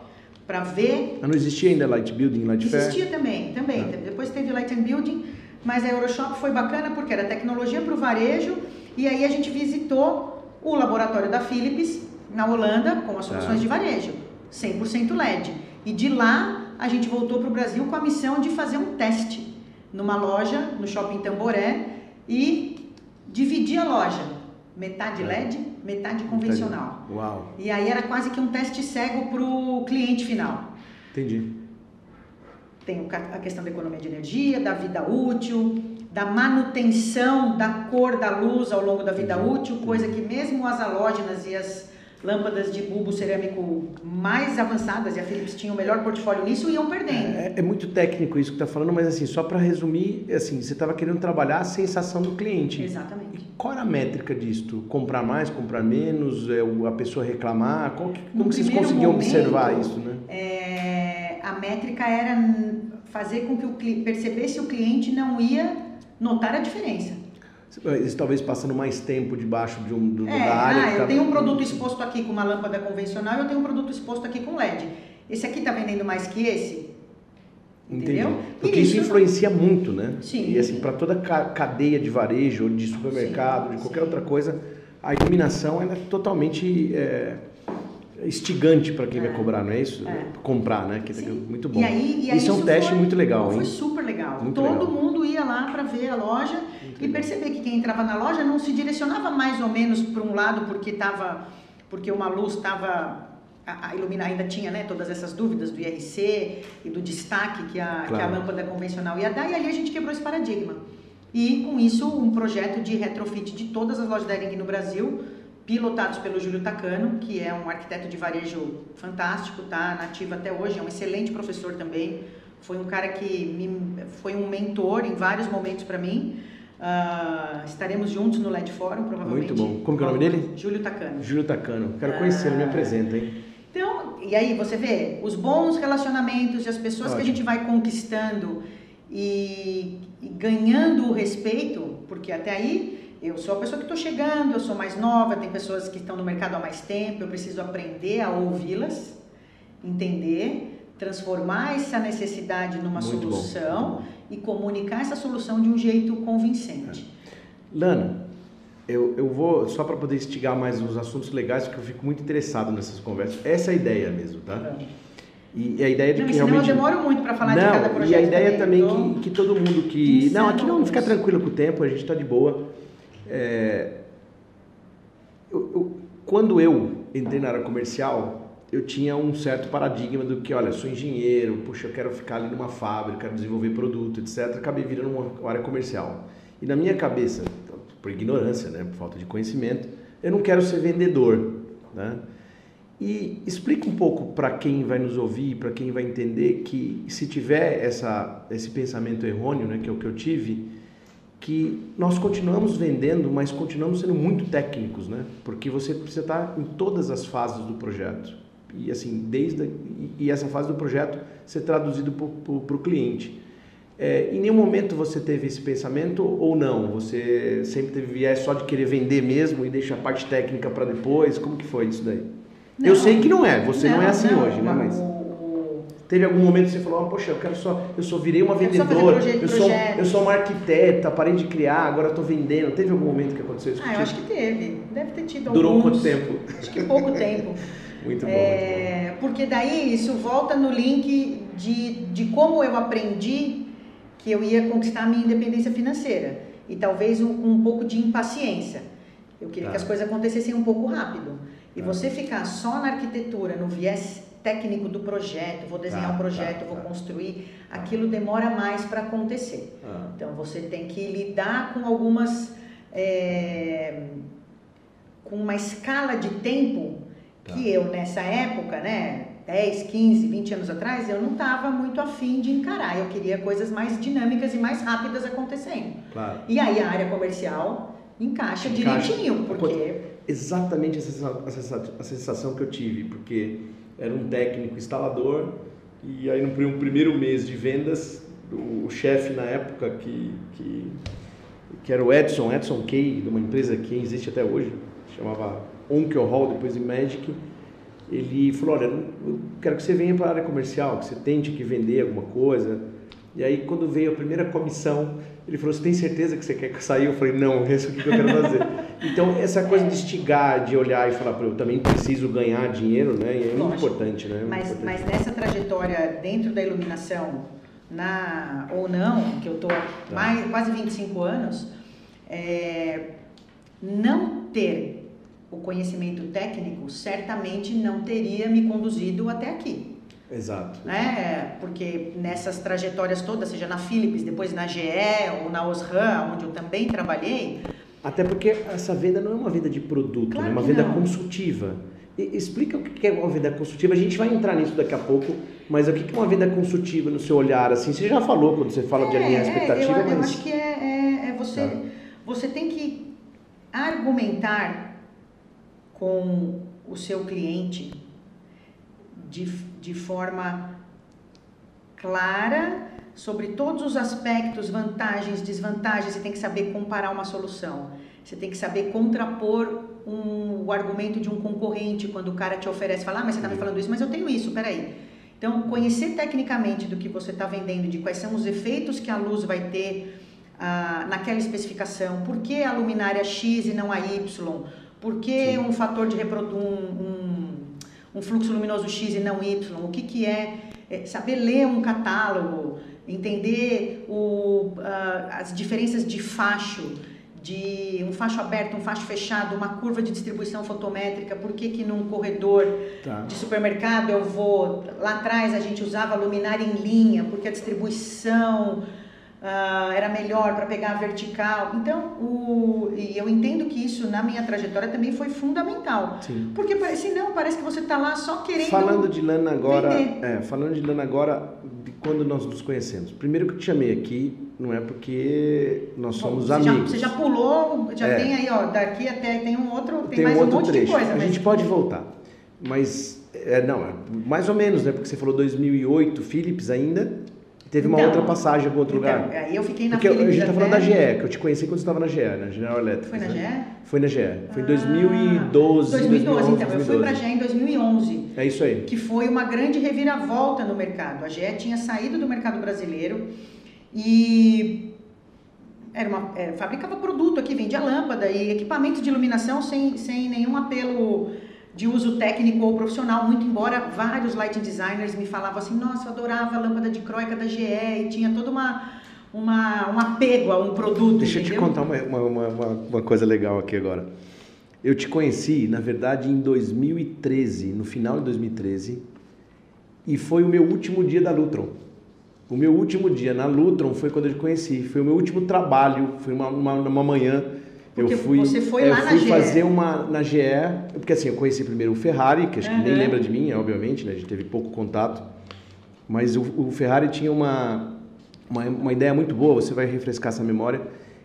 para ver. Não existia ainda Light Building, Light Fair? Existia também, também. Ah. Depois teve Light and Building mas a Euroshop foi bacana porque era tecnologia para o varejo e aí a gente visitou o laboratório da Philips na Holanda com as soluções é. de varejo, 100% LED. E de lá a gente voltou para o Brasil com a missão de fazer um teste numa loja no shopping Tamboré e dividir a loja, metade LED, metade convencional. Uau. E aí era quase que um teste cego para o cliente final. Entendi. Tem a questão da economia de energia, da vida útil, da manutenção da cor da luz ao longo da vida útil, coisa que mesmo as halógenas e as lâmpadas de bulbo cerâmico mais avançadas, e a Philips tinha o melhor portfólio nisso, iam perdendo. É, é muito técnico isso que está falando, mas assim, só para resumir, assim, você estava querendo trabalhar a sensação do cliente. Exatamente. E qual era a métrica disto? Comprar mais, comprar menos, é, a pessoa reclamar? Qual, como vocês conseguiam momento, observar isso, né? É, a métrica era fazer com que o percebesse o cliente não ia notar a diferença. Eles talvez passando mais tempo debaixo de um, do, é, da área. Ah, eu tá... tenho um produto exposto aqui com uma lâmpada convencional e eu tenho um produto exposto aqui com LED. Esse aqui está vendendo mais que esse? Entendi. Entendeu? Porque isso, isso influencia muito, né? Sim. E assim, para toda cadeia de varejo, de supermercado, sim, de qualquer sim. outra coisa, a iluminação ela é totalmente é, instigante para quem é. vai cobrar, não é isso? É. Comprar, né? Que é muito bom. E aí, e aí isso é um teste foi, muito legal, foi hein? Foi super legal. Muito Todo legal. mundo ia lá para ver a loja muito e perceber que quem entrava na loja não se direcionava mais ou menos para um lado porque tava, porque uma luz estava a, iluminar ainda tinha né, todas essas dúvidas do IRC e do destaque que a, claro. que a lâmpada convencional ia dar, e ali a gente quebrou esse paradigma. E com isso, um projeto de retrofit de todas as lojas da Ering no Brasil, pilotados pelo Júlio Tacano, que é um arquiteto de varejo fantástico, tá nativo até hoje, é um excelente professor também. Foi um cara que me, foi um mentor em vários momentos para mim. Uh, estaremos juntos no LED Forum, provavelmente. Muito bom. Como que é o nome dele? Júlio Tacano. Júlio Tacano. Quero conhecê-lo, uh, me apresenta, hein? Então, e aí você vê os bons relacionamentos e as pessoas Ótimo. que a gente vai conquistando e e ganhando o respeito, porque até aí eu sou a pessoa que estou chegando, eu sou mais nova, tem pessoas que estão no mercado há mais tempo, eu preciso aprender a ouvi-las, entender, transformar essa necessidade numa Muito solução bom. e comunicar essa solução de um jeito convincente. Lana, eu, eu vou, só para poder instigar mais os assuntos legais, porque eu fico muito interessado nessas conversas. Essa é a ideia mesmo, tá? E a ideia de não, que realmente. Eu demoro muito para falar não, de cada projeto. E a ideia também, também que, que todo mundo que. Não, aqui não, fica tranquilo com o tempo, a gente está de boa. É... Eu, eu, quando eu entrei na área comercial, eu tinha um certo paradigma do que, olha, sou engenheiro, puxa, eu quero ficar ali numa fábrica, quero desenvolver produto, etc. Acabei virando uma área comercial. E na minha cabeça, por ignorância, né, por falta de conhecimento, eu não quero ser vendedor, né? E explica um pouco para quem vai nos ouvir, para quem vai entender que se tiver essa, esse pensamento errôneo, né, que é o que eu tive, que nós continuamos vendendo, mas continuamos sendo muito técnicos, né? Porque você precisa estar em todas as fases do projeto. E assim, desde a, e essa fase do projeto ser traduzido para o cliente. É, em nenhum momento você teve esse pensamento ou não? Você sempre teve viés só de querer vender mesmo e deixar a parte técnica para depois? Como que foi isso daí? Não, eu sei que não é, você não, não é assim não, hoje, né? Mas teve algum momento que você falou, oh, poxa, eu quero só, eu só virei uma vendedora, eu sou, eu sou uma arquiteta, parei de criar, agora estou vendendo. Teve algum momento que aconteceu isso? Ah, eu acho que teve. Deve ter tido Durou alguns. quanto tempo? Acho que pouco tempo. muito, bom, é, muito bom. Porque daí isso volta no link de, de como eu aprendi que eu ia conquistar a minha independência financeira e talvez um, um pouco de impaciência. Eu queria tá. que as coisas acontecessem um pouco rápido. E tá. você ficar só na arquitetura, no viés técnico do projeto, vou desenhar tá, um projeto, tá, vou tá. construir, aquilo demora mais para acontecer. Ah. Então você tem que lidar com algumas. É, com uma escala de tempo tá. que eu nessa época, né, 10, 15, 20 anos atrás, eu não estava muito afim de encarar. Eu queria coisas mais dinâmicas e mais rápidas acontecendo. Claro. E aí a área comercial encaixa, encaixa. direitinho, porque... Exatamente a sensação que eu tive, porque era um técnico instalador e aí no primeiro mês de vendas, o chefe na época que, que, que era o Edson, Edson Kay, de uma empresa que existe até hoje, chamava Onkel Hall, depois de Magic, ele falou, olha, eu quero que você venha para a área comercial, que você tente que vender alguma coisa. E aí quando veio a primeira comissão, ele falou, você tem certeza que você quer sair? Eu falei, não, é isso que eu quero fazer. então essa coisa de instigar, de olhar e falar, eu também preciso ganhar dinheiro, né? E é muito Lógico. importante, né? É mas, importante. mas nessa trajetória dentro da iluminação, na ou não, que eu estou tá. mais quase 25 anos, é, não ter o conhecimento técnico certamente não teria me conduzido até aqui. Exato. Né? Porque nessas trajetórias todas, seja na Philips, depois na GE ou na Osram, onde eu também trabalhei. Até porque essa venda não é uma venda de produto, claro é uma venda não. consultiva. E, explica o que é uma venda consultiva. A gente vai entrar nisso daqui a pouco, mas o que é uma venda consultiva no seu olhar? Assim, você já falou quando você fala é, de alinhar expectativa, é, eu, mas... eu acho que é, é, é você, tá. você tem que argumentar com o seu cliente de, de forma clara sobre todos os aspectos, vantagens, desvantagens. Você tem que saber comparar uma solução. Você tem que saber contrapor um, o argumento de um concorrente quando o cara te oferece, falar, ah, mas você está me falando isso, mas eu tenho isso, peraí. Então, conhecer tecnicamente do que você está vendendo, de quais são os efeitos que a luz vai ter ah, naquela especificação, por que a luminária X e não a Y, por que Sim. um fator de reprodução, um, um, um, fluxo luminoso X e não Y? O que, que é, é saber ler um catálogo, entender o, uh, as diferenças de facho, de um facho aberto, um facho fechado, uma curva de distribuição fotométrica, por que, que num corredor tá. de supermercado eu vou. Lá atrás a gente usava luminária em linha, porque a distribuição uh, era melhor para pegar a vertical. Então, o, e eu entendo que isso na minha trajetória também foi fundamental. Sim. Porque senão parece que você está lá só querendo. Falando de lana agora, é, falando de lana agora, de quando nós nos conhecemos. Primeiro que eu te chamei aqui, não é porque nós somos você amigos. Já, você já pulou, já é. tem aí, ó, daqui até tem um outro, tem, tem mais um, outro um monte trecho. de coisa. A gente pode voltar, mas é, não, é mais ou menos, né? Porque você falou 2008, Philips ainda. Teve uma Então, outra passagem em algum outro Então, lugar. aí eu fiquei na Porque a Philips gente tá falando da GE, que eu te conheci quando você estava na GE, né? General Electric. Foi na né? GE? Foi na GE. Foi em Ah, 2012. 2012, então. Eu 2011. fui para a GE em 2011. É isso aí. que foi uma grande reviravolta no mercado. A GE tinha saído do mercado brasileiro e era uma, é, fabricava produto aqui, vendia lâmpada e equipamento de iluminação sem, sem nenhum apelo de uso técnico ou profissional, muito embora vários lighting designers me falavam assim, nossa, eu adorava a lâmpada de croica da GE e tinha toda uma, uma, um apego a um produto, Deixa eu te entendeu? contar uma, uma, uma, uma- uma coisa legal aqui agora. Eu te conheci, na verdade, em 2013, no final de 2013, e foi o meu último dia da Lutron. O meu último dia na Lutron foi quando eu te conheci. Foi o meu último trabalho, foi uma, uma, uma manhã. Porque eu fui, você foi eu lá na fui GE. fazer uma na GE, porque assim, eu conheci primeiro o Ferrari, que acho que nem Uhum. lembra de mim, obviamente, né? A gente teve pouco contato. Mas o, o Ferrari tinha uma, uma, uma ideia muito boa, você vai refrescar essa memória,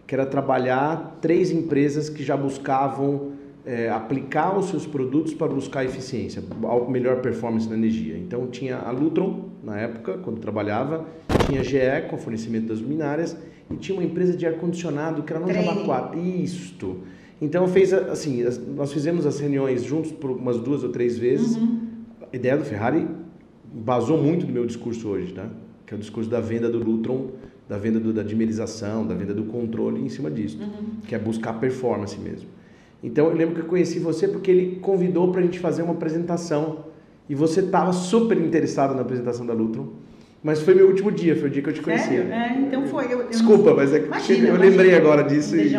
que era trabalhar três empresas que já buscavam é, aplicar os seus produtos para buscar eficiência, melhor performance na energia. Então tinha a Lutron, na época, quando trabalhava, tinha a GE, com o fornecimento das luminárias, e tinha uma empresa de ar-condicionado que era no. Jabaquara. Isto. Então fez assim, as- nós fizemos as reuniões juntos por umas duas ou três vezes. Uhum. A ideia do Ferrari basou muito do meu discurso hoje, né? Que é o discurso da venda do Lutron, da venda do- da dimerização, da venda do controle em cima disso, Uhum. que é buscar performance mesmo. Então eu lembro que eu conheci você porque ele convidou para a gente fazer uma apresentação e você estava super interessado na apresentação da Lutron, mas foi meu último dia, foi o dia que eu te conheci. Sério? É, então foi. Eu, eu não- Desculpa, mas é que Imagina, eu imagina. lembrei agora disso e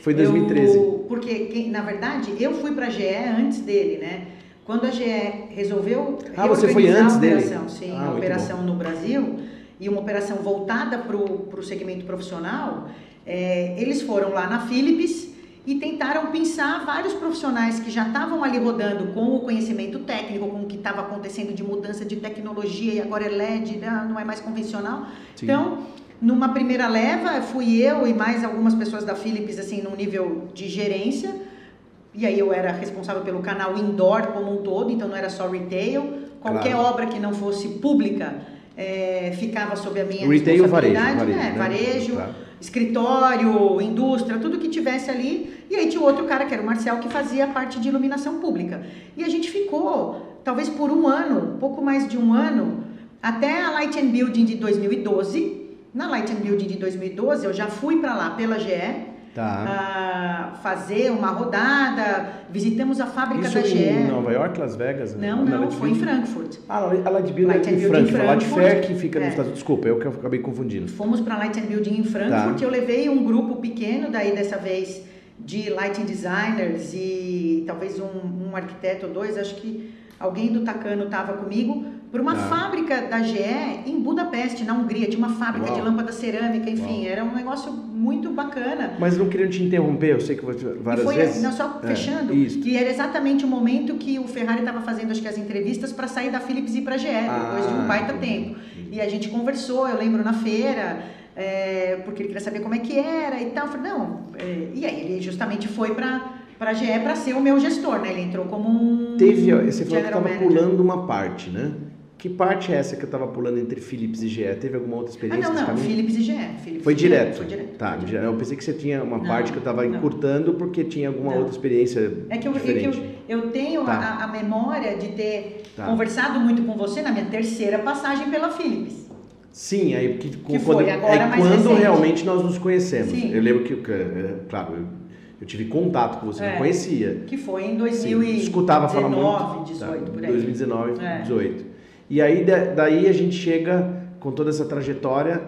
foi em 2013. Eu- porque, na verdade, eu fui para a GE antes dele, né? Quando a GE resolveu Ah, você foi antes a dele? operação, sim, Ah, a operação no Brasil e uma operação voltada para o segmento profissional, é, eles foram lá na Philips e tentaram pensar vários profissionais que já estavam ali rodando com o conhecimento técnico, com o que estava acontecendo de mudança de tecnologia e agora é LED, né, não é mais convencional. Sim. Então, numa primeira leva, fui eu e mais algumas pessoas da Philips, assim, num nível de gerência. E aí eu era responsável pelo canal indoor como um todo, então não era só retail. Qualquer Claro. obra que não fosse pública eh, ficava sob a minha Retail, varejo, responsabilidade. varejo, né? né? varejo Tá. Escritório, indústria, tudo que tivesse ali. E aí tinha outro cara, que era o Marcel, que fazia a parte de iluminação pública. E a gente ficou, talvez por um ano, pouco mais de um ano, até a Light and Building de 2012. Na Light and Building de 2012, eu já fui para lá pela GE, Tá. fazer uma rodada, visitamos a fábrica Isso da GE. em Nova York, Las Vegas? né? Não, não, Light foi em? Frankfurt. Ah, a Light Building Light é em Building Frankfurt, em de Frankfurt. Fair que fica É. nos Estados Unidos. Desculpa, eu que eu acabei confundindo. Fomos para Light and Building em Frankfurt. Tá. Eu levei um grupo pequeno, daí dessa vez de lighting designers e talvez um, um arquiteto ou dois. Acho que alguém do Takano estava comigo para uma Tá. fábrica da GE em Budapeste, na Hungria. Tinha uma fábrica Uau. de lâmpada cerâmica, enfim, era um negócio muito bacana. Mas não queria te interromper, eu sei que você várias e foi, vezes. não, só É, fechando, que era exatamente o momento que o Ferrari estava fazendo, acho que as entrevistas para sair da Philips e ir para a GE, depois de Ah, um baita tempo. E a gente conversou, eu lembro na feira, é, porque ele queria saber como é que era e tal. Eu falei, não. é, e aí ele justamente foi para a GE para ser o meu gestor, né? Ele entrou como um. Teve, ó, você falou que estava pulando uma parte, né? Que parte é essa que eu estava pulando entre Philips e GE? Teve alguma outra Ah, experiência não, nesse não, caminho? Philips e GE. Philips Foi direto? Foi direto. Tá, foi eu pensei que você tinha uma Não, parte que eu estava não. encurtando porque tinha alguma Não. outra experiência É que eu, é que diferente. eu, eu tenho Tá. a, a memória de ter Tá. conversado muito com você na minha terceira passagem pela Philips. Sim, aí porque Que quando, foi agora é quando recente. realmente nós nos conhecemos. Sim. Eu lembro que, que, é, claro, eu, eu tive contato com você, É. não conhecia. Que foi em Sim, 2019, escutava falar muito. 18, tá, por aí. 2019, É. 2018. E aí da- daí a gente chega com toda essa trajetória.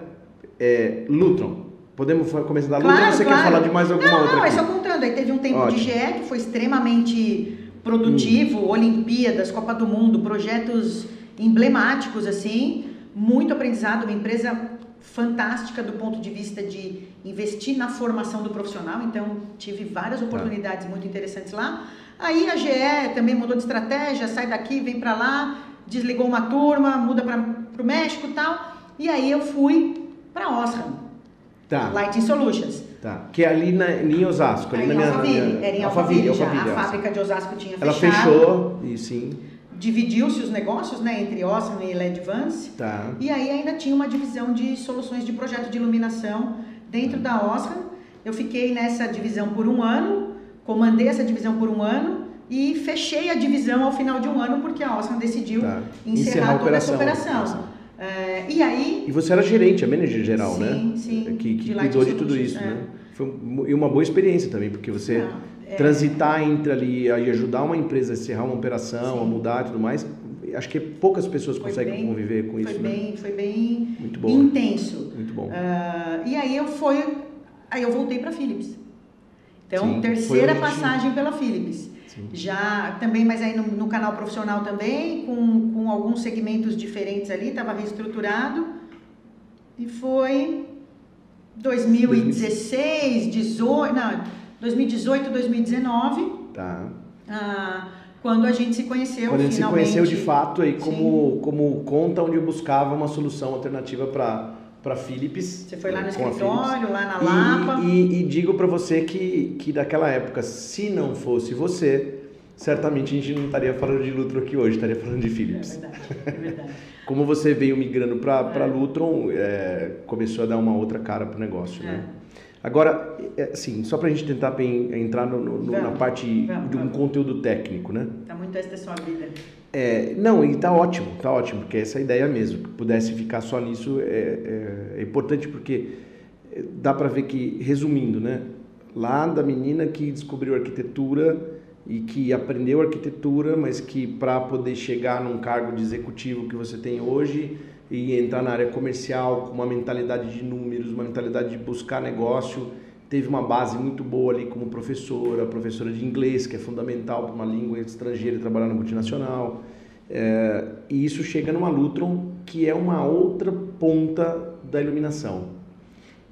É, Lutron. Podemos começar da Lutron Claro, ou você claro. quer falar de mais alguma Não, outra não, é só contando. Aí teve um tempo Ótimo. de GE que foi extremamente produtivo, Hum. Olimpíadas, Copa do Mundo, projetos emblemáticos, assim, muito aprendizado, uma empresa fantástica do ponto de vista de investir na formação do profissional, então tive várias Tá. oportunidades muito interessantes lá. Aí a GE também mudou de estratégia, sai daqui, vem para lá, desligou uma turma, muda para o México e tal, e aí eu fui para Osram, Tá, Lighting Solutions. tá. Que é ali na, em Osasco. Ali na minha, Alphaville, minha- era em Alphaville, Alphaville, já. Alphaville, a fábrica de Osasco tinha Ela fechado. fechou, e sim. dividiu-se os negócios, né, entre Osram e Ledvance. Tá. E aí ainda tinha uma divisão de soluções de projeto de iluminação dentro da Osram. Eu fiquei nessa divisão por um ano, comandei essa divisão por um ano e fechei a divisão ao final de um ano porque a Osram decidiu Tá. encerrar, Encerrar a toda essa operação. É, e aí E você era gerente, a manager geral, Sim, né? sim, Que, que de cuidou de tudo isso, é. né? Foi uma boa experiência também, porque você Não, é. transitar entre ali e ajudar uma empresa a encerrar uma operação, Sim. a mudar e tudo mais, acho que poucas pessoas Foi conseguem bem- conviver com foi isso, né? bem, foi bem Muito bom. intenso. Muito bom. Ah, e aí eu fui, aí eu voltei para Philips. Então, Sim, foi terceira passagem pela Philips. Sim. Já também, mas aí no, no canal profissional também, com, com alguns segmentos diferentes ali, estava reestruturado. E foi 2016, 18, não, 2018, 2019, Tá. ah, quando a gente se conheceu Quando a gente se conheceu de fato aí como, como conta onde eu buscava uma solução alternativa para para Philips. Você foi lá no escritório, lá na E- Lapa. E, e digo para você que, que daquela época, se não fosse você, certamente a gente não estaria falando de Lutron aqui hoje, estaria falando de É Philips. verdade, é verdade. Como você veio migrando para para É. Lutron, é, começou a dar uma outra cara pro negócio, né? É. Agora, é, assim, só para a gente tentar entrar no- no- no- na Vamos, parte vamos, de um vamos. conteúdo técnico, né? Tá muito essa sua vida. É, não, e tá ótimo, tá ótimo, porque essa é a ideia mesmo. Que pudesse ficar só nisso é, é- é importante porque é, dá para ver que, resumindo, né? Lá da menina que descobriu arquitetura e que aprendeu arquitetura, mas que para poder chegar num cargo de executivo que você tem hoje e entrar na área comercial com uma mentalidade de números, uma mentalidade de buscar negócio, teve uma base muito boa ali como professora, professora de inglês, que é fundamental para uma língua estrangeira e trabalhar na multinacional. É, e isso chega numa Lutron, que é uma outra ponta da iluminação.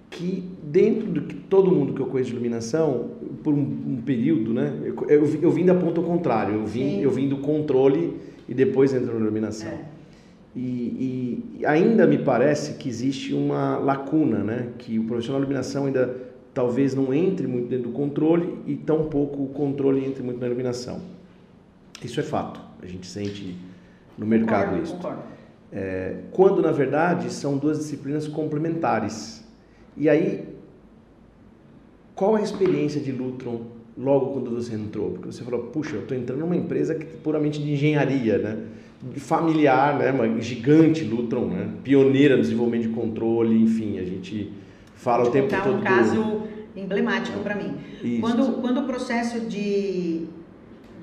Que dentro do que todo mundo que eu conheço de iluminação, por um, um período, né? Eu, eu, eu vim da ponta ao contrário, eu vim, Sim. eu vim do controle e depois entro na iluminação. É. E, e ainda me parece que existe uma lacuna, né? Que o profissional de iluminação ainda talvez não entre muito dentro do controle e tampouco o controle entre muito na iluminação. Isso é fato, a gente sente no mercado Concordo, isso. concordo. É, quando na verdade são duas disciplinas complementares. E aí, qual a experiência de Lutron logo quando você entrou? Porque você falou, puxa, eu estou entrando numa empresa que é puramente de engenharia, né? Familiar, né? Uma gigante Lutron, né? Pioneira no desenvolvimento de controle, enfim, a gente fala o tempo todo. um caso emblemático para mim. Isso. Quando, quando o processo de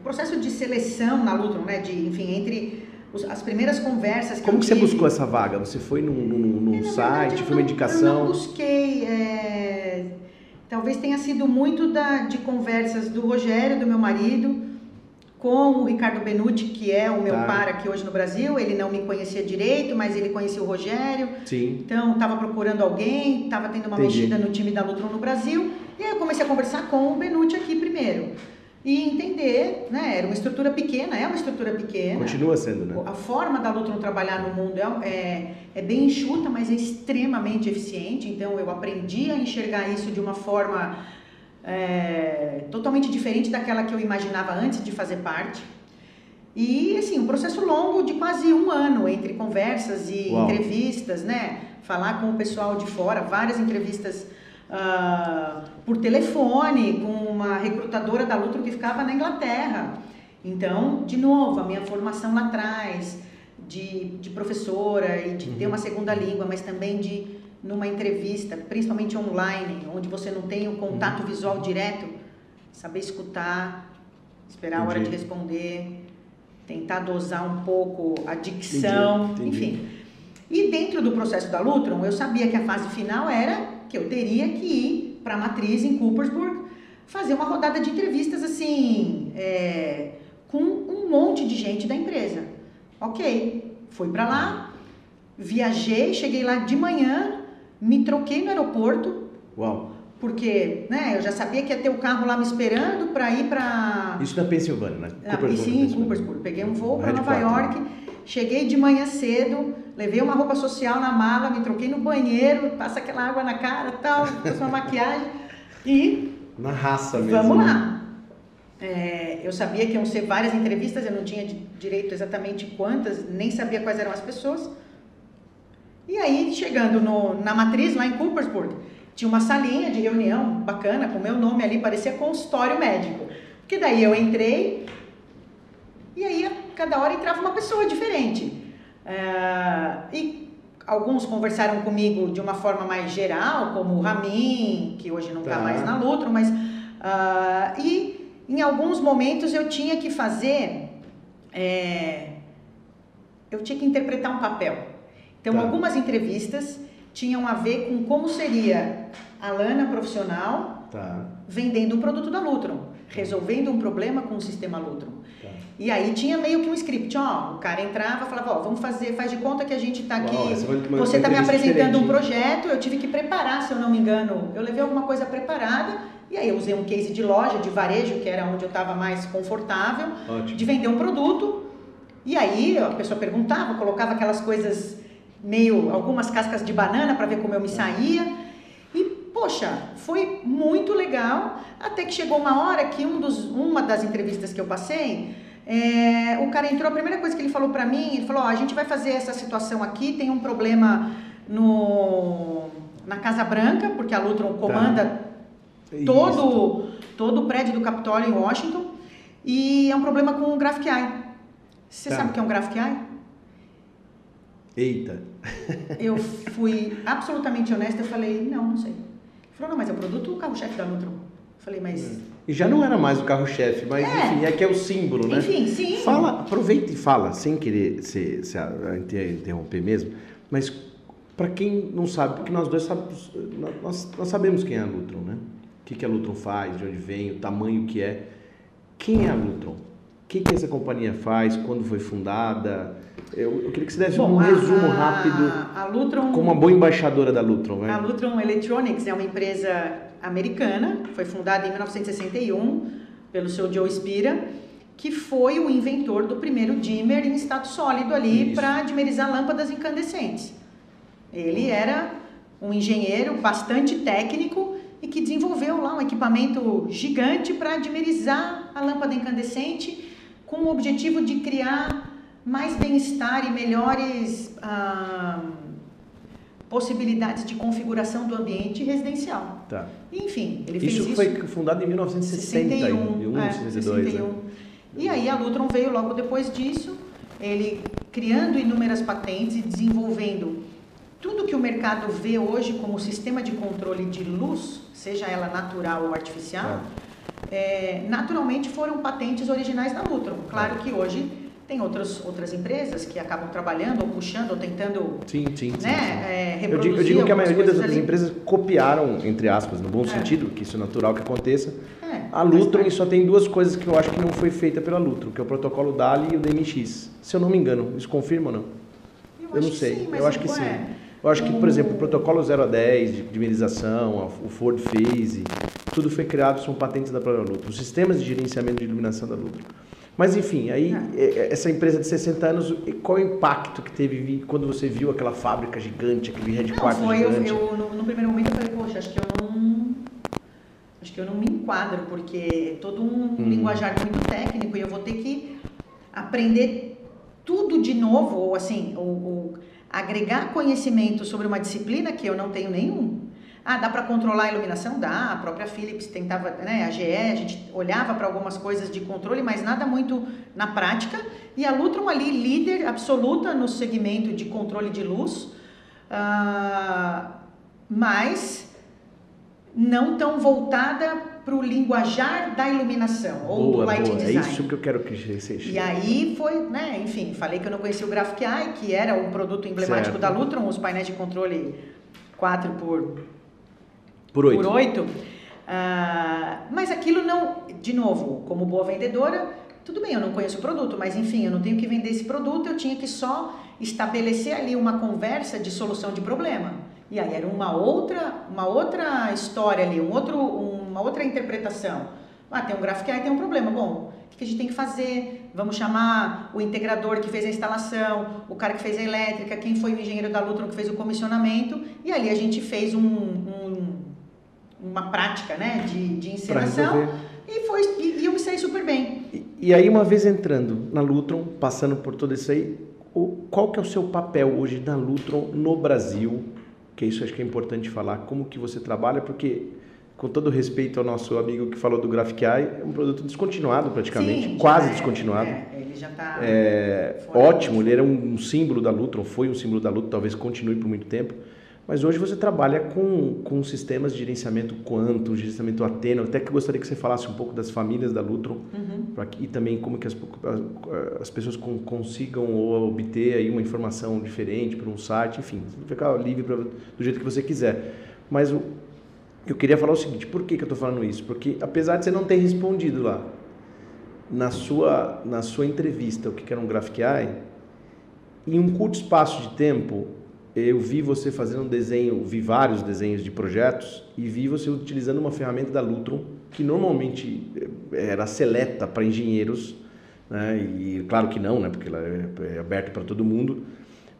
processo de seleção na Lutron, né, de, enfim, entre os- as primeiras conversas que Como que você buscou essa vaga? Você foi num, num, num É, site, verdade, foi uma indicação? Eu não busquei. é, talvez tenha sido muito da, de conversas do Rogério, do meu marido, com o Ricardo Benucci, que é o meu Tá. par aqui hoje no Brasil. Ele não me conhecia direito, mas ele conhecia o Rogério. Sim. Então, estava procurando alguém, estava tendo uma Entendi. mexida no time da Lutron no Brasil. E aí eu comecei a conversar com o Benucci aqui primeiro. E entender, né? Era uma estrutura pequena, é uma estrutura pequena. Continua sendo, né? A forma da Lutron trabalhar no mundo é, é, é bem enxuta, mas é extremamente eficiente. Então eu aprendi a enxergar isso de uma forma é, totalmente diferente daquela que eu imaginava antes de fazer parte. E assim, um processo longo de quase um ano entre conversas e Uau. entrevistas, né? Falar com o pessoal de fora, várias entrevistas ah, por telefone com uma recrutadora da Lutron que ficava na Inglaterra. Então, de novo, a minha formação lá atrás de, de professora e de ter uma segunda língua, mas também de numa entrevista, principalmente online, onde você não tem o contato visual direto, saber escutar, esperar a hora de Entendi. responder, tentar dosar um pouco a dicção, Entendi, entendi. enfim. E dentro do processo da Lutron, eu sabia que a fase final era que eu teria que ir para a matriz em Coopersburg fazer uma rodada de entrevistas assim, é, com um monte de gente da empresa. Ok, fui para lá, viajei, cheguei lá de manhã, me troquei no aeroporto, Uau. porque né, eu já sabia que ia ter o carro lá me esperando para ir para Isso na Pensilvânia, né? ah, e sim, em Coopersburg. Peguei um voo para Nova Headquarter. York, cheguei de manhã cedo, levei uma roupa social na mala, me troquei no banheiro, passa aquela água na cara tal, fiz uma maquiagem e Na raça mesmo. vamos lá. É, eu sabia que iam ser várias entrevistas, eu não tinha direito exatamente quantas, nem sabia quais eram as pessoas. E aí, chegando no, na matriz, lá em Coopersburg, tinha uma salinha de reunião bacana, com meu nome ali, parecia consultório médico. Porque daí eu entrei, e aí cada hora entrava uma pessoa diferente. É, e alguns conversaram comigo de uma forma mais geral, como o Ramin, que hoje não está tá mais na Lutro, mas. Uh, e em alguns momentos eu tinha que fazer. É, eu tinha que interpretar um papel. Então, tá. algumas entrevistas tinham a ver com como seria a Lana profissional tá. vendendo um produto da Lutron, resolvendo um problema com o sistema Lutron. Tá. E aí tinha meio que um script, ó, o cara entrava, falava, ó, vamos fazer, faz de conta que a gente está aqui, Uau, você está me apresentando diferente. um projeto, eu tive que preparar, se eu não me engano, eu levei alguma coisa preparada, e aí eu usei um case de loja, de varejo, que era onde eu estava mais confortável, Ótimo. de vender um produto, e aí a pessoa perguntava, colocava aquelas coisas meio algumas cascas de banana para ver como eu me saía. E poxa, foi muito legal, até que chegou uma hora que um dos, uma das entrevistas que eu passei, é, o cara entrou, a primeira coisa que ele falou para mim, ele falou: oh, a gente vai fazer essa situação aqui, tem um problema no na Casa Branca, porque a Lutron comanda tá. todo todo o prédio do Capitólio em Washington, e é um problema com o Graphic Eye. Você tá. sabe o que é um Graphic Eye? Eita! Eu fui absolutamente honesta, eu falei, não, não sei. Ele falou, não, mas é o produto o carro-chefe da Nutron. Eu falei, mas... E já não era mais o carro-chefe, mas é. enfim, é que é o símbolo, né? Enfim, sim. Fala, aproveita e fala, sem querer se, se interromper mesmo, mas para quem não sabe, porque nós dois sabemos, nós, nós sabemos quem é a Lutron, né? O que, que a Lutron faz, de onde vem, o tamanho que é. Quem é a Lutron? O que, que essa companhia faz, quando foi fundada? Eu, eu queria que você desse Bom, um a, resumo rápido. A Lutron, como uma boa embaixadora da Lutron, vai. A Lutron Electronics é uma empresa americana, foi fundada em 1961 pelo seu Joe Spira, que foi o inventor do primeiro dimmer em estado sólido ali para dimerizar lâmpadas incandescentes. Ele era um engenheiro bastante técnico e que desenvolveu lá um equipamento gigante para dimerizar a lâmpada incandescente com o objetivo de criar mais bem-estar e melhores ah, possibilidades de configuração do ambiente residencial. Tá. Enfim, ele fez isso. Isso foi fundado em 1961, é, 62, 61. Né? E aí a Lutron veio logo depois disso, ele criando inúmeras patentes e desenvolvendo tudo que o mercado vê hoje como sistema de controle de luz, seja ela natural ou artificial, é, naturalmente foram patentes originais da Lutron. Claro que hoje tem outras, outras empresas que acabam trabalhando ou puxando ou tentando sim, sim, né, sim, é, eu, digo, eu digo, que a maioria das outras ali. empresas copiaram, entre aspas, no bom é. sentido, que isso é natural que aconteça. É, a Lutron só tem duas coisas que eu acho que não foi feita pela Lutron, que é o protocolo DALI e o DMX. Se eu não me engano, isso confirma ou não? Eu, eu não sei, sim, eu acho que sim. É. Eu acho que, por exemplo, o protocolo 0 a 10 de dimerização, o Ford Phase, tudo foi criado, são patentes da própria Lutron. Os sistemas de gerenciamento de iluminação da Lutron. Mas enfim, aí é. é. essa empresa de 60 anos, qual o impacto que teve quando você viu aquela fábrica gigante, aquele headquarter não, foi, gigante? Eu, eu no, no, primeiro momento eu falei, poxa, acho que eu não acho que eu não me enquadro porque é todo um hum. linguajar muito técnico e eu vou ter que aprender tudo de novo ou assim, ou, ou agregar conhecimento sobre uma disciplina que eu não tenho nenhum. Ah, dá para controlar a iluminação? Dá. A própria Philips tentava, né? A GE, a gente olhava para algumas coisas de controle, mas nada muito na prática. E a Lutron ali, líder absoluta no segmento de controle de luz, ah, mas não tão voltada para o linguajar da iluminação ou boa, do light boa. design. É isso que eu quero que você E aí foi, né, enfim, falei que eu não conhecia o Graphic Eye, que era um produto emblemático certo. da Lutron, os painéis de controle 4 por por oito. Por oito. Ah, mas aquilo não, de novo, como boa vendedora, tudo bem, eu não conheço o produto, mas enfim, eu não tenho que vender esse produto, eu tinha que só estabelecer ali uma conversa de solução de problema. E aí era uma outra, uma outra história ali, um outro, uma outra interpretação. Ah, tem um gráfico aí, tem um problema. Bom, o que a gente tem que fazer? Vamos chamar o integrador que fez a instalação, o cara que fez a elétrica, quem foi o engenheiro da Lutron que fez o comissionamento. E ali a gente fez um, um uma prática né, de, de encenação e, foi, e, e, eu me saí super bem. E, e, aí, uma vez entrando na Lutron, passando por todo isso aí, o, qual que é o seu papel hoje na Lutron no Brasil? Que isso acho que é importante falar, como que você trabalha, porque com todo respeito ao nosso amigo que falou do Graphic Eye, é um produto descontinuado praticamente, Sim, quase é, descontinuado. É, ele já está é, ótimo, ele era um símbolo da Lutron, foi um símbolo da Lutron, talvez continue por muito tempo. Mas hoje você trabalha com, com sistemas de gerenciamento Quantum, gerenciamento Athena. Até que gostaria que você falasse um pouco das famílias da Lutron uhum. e também como que as, as pessoas com, consigam ou obter aí uma informação diferente por um site, enfim, ficar livre pra, do jeito que você quiser. Mas o, eu queria falar o seguinte, por que, que eu estou falando isso? Porque apesar de você não ter respondido lá na sua, na sua entrevista o que era um Graphic Eye, em um curto espaço de tempo eu vi você fazendo um desenho, vi vários desenhos de projetos e vi você utilizando uma ferramenta da Lutron que normalmente eh, era seleta para engenheiros, né? e claro que não, né? porque ela é, é aberta para todo mundo,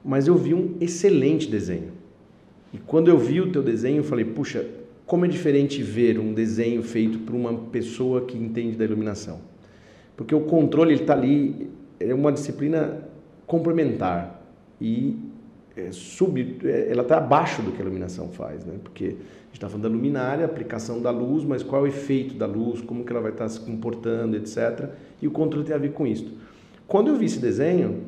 mas eu vi um excelente desenho. E quando eu vi o teu desenho, eu falei, puxa, como é diferente ver um desenho feito por uma pessoa que entende da iluminação. Porque o controle está ali, é uma disciplina complementar e é, sub, é, ela está abaixo do que a iluminação faz, né? Porque a gente está falando da luminária, aplicação da luz, mas qual é o efeito da luz, como que ela vai estar tá se comportando, etc. E o controle tem a ver com isso. Quando eu vi esse desenho,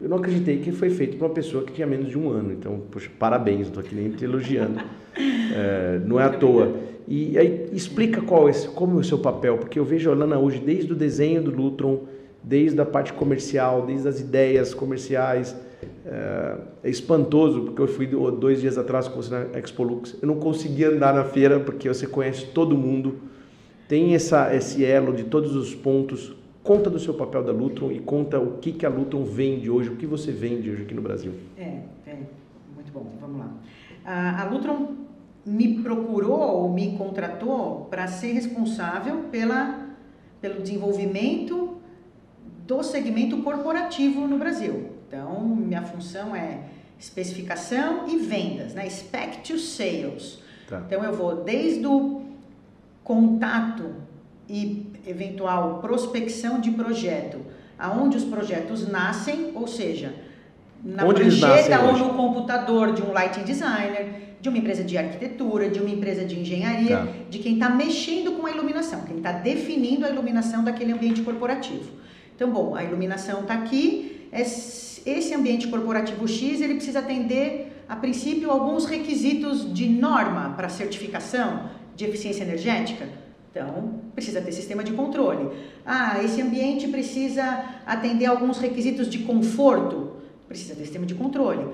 eu não acreditei que foi feito por uma pessoa que tinha menos de um ano. Então, poxa, parabéns, estou aqui nem te elogiando. É, não é à toa. E aí explica qual é, como é o seu papel, porque eu vejo a Alana hoje desde o desenho do Lutron, desde a parte comercial, desde as ideias comerciais, é, é, espantoso, porque eu fui dois dias atrás com você na Expo Lux. Eu não consegui andar na feira porque você conhece todo mundo, tem essa, esse elo de todos os pontos. Conta do seu papel da Lutron e conta o que, que a Lutron vende hoje, o que você vende hoje aqui no Brasil. É, é muito bom. Vamos lá. A, a Lutron me procurou ou me contratou para ser responsável pela, pelo desenvolvimento do segmento corporativo no Brasil. Então, minha função é especificação e vendas, né? Spec to sales. Tá. Então, eu vou desde o contato e eventual prospecção de projeto, aonde os projetos nascem, ou seja, na Onde prancheta ou no computador de um lighting designer, de uma empresa de arquitetura, de uma empresa de engenharia, tá. de quem está mexendo com a iluminação, quem está definindo a iluminação daquele ambiente corporativo. Então, bom, a iluminação está aqui, é esse ambiente corporativo X ele precisa atender, a princípio, alguns requisitos de norma para certificação de eficiência energética. Então, precisa ter sistema de controle. Ah, esse ambiente precisa atender alguns requisitos de conforto. Precisa ter sistema de controle.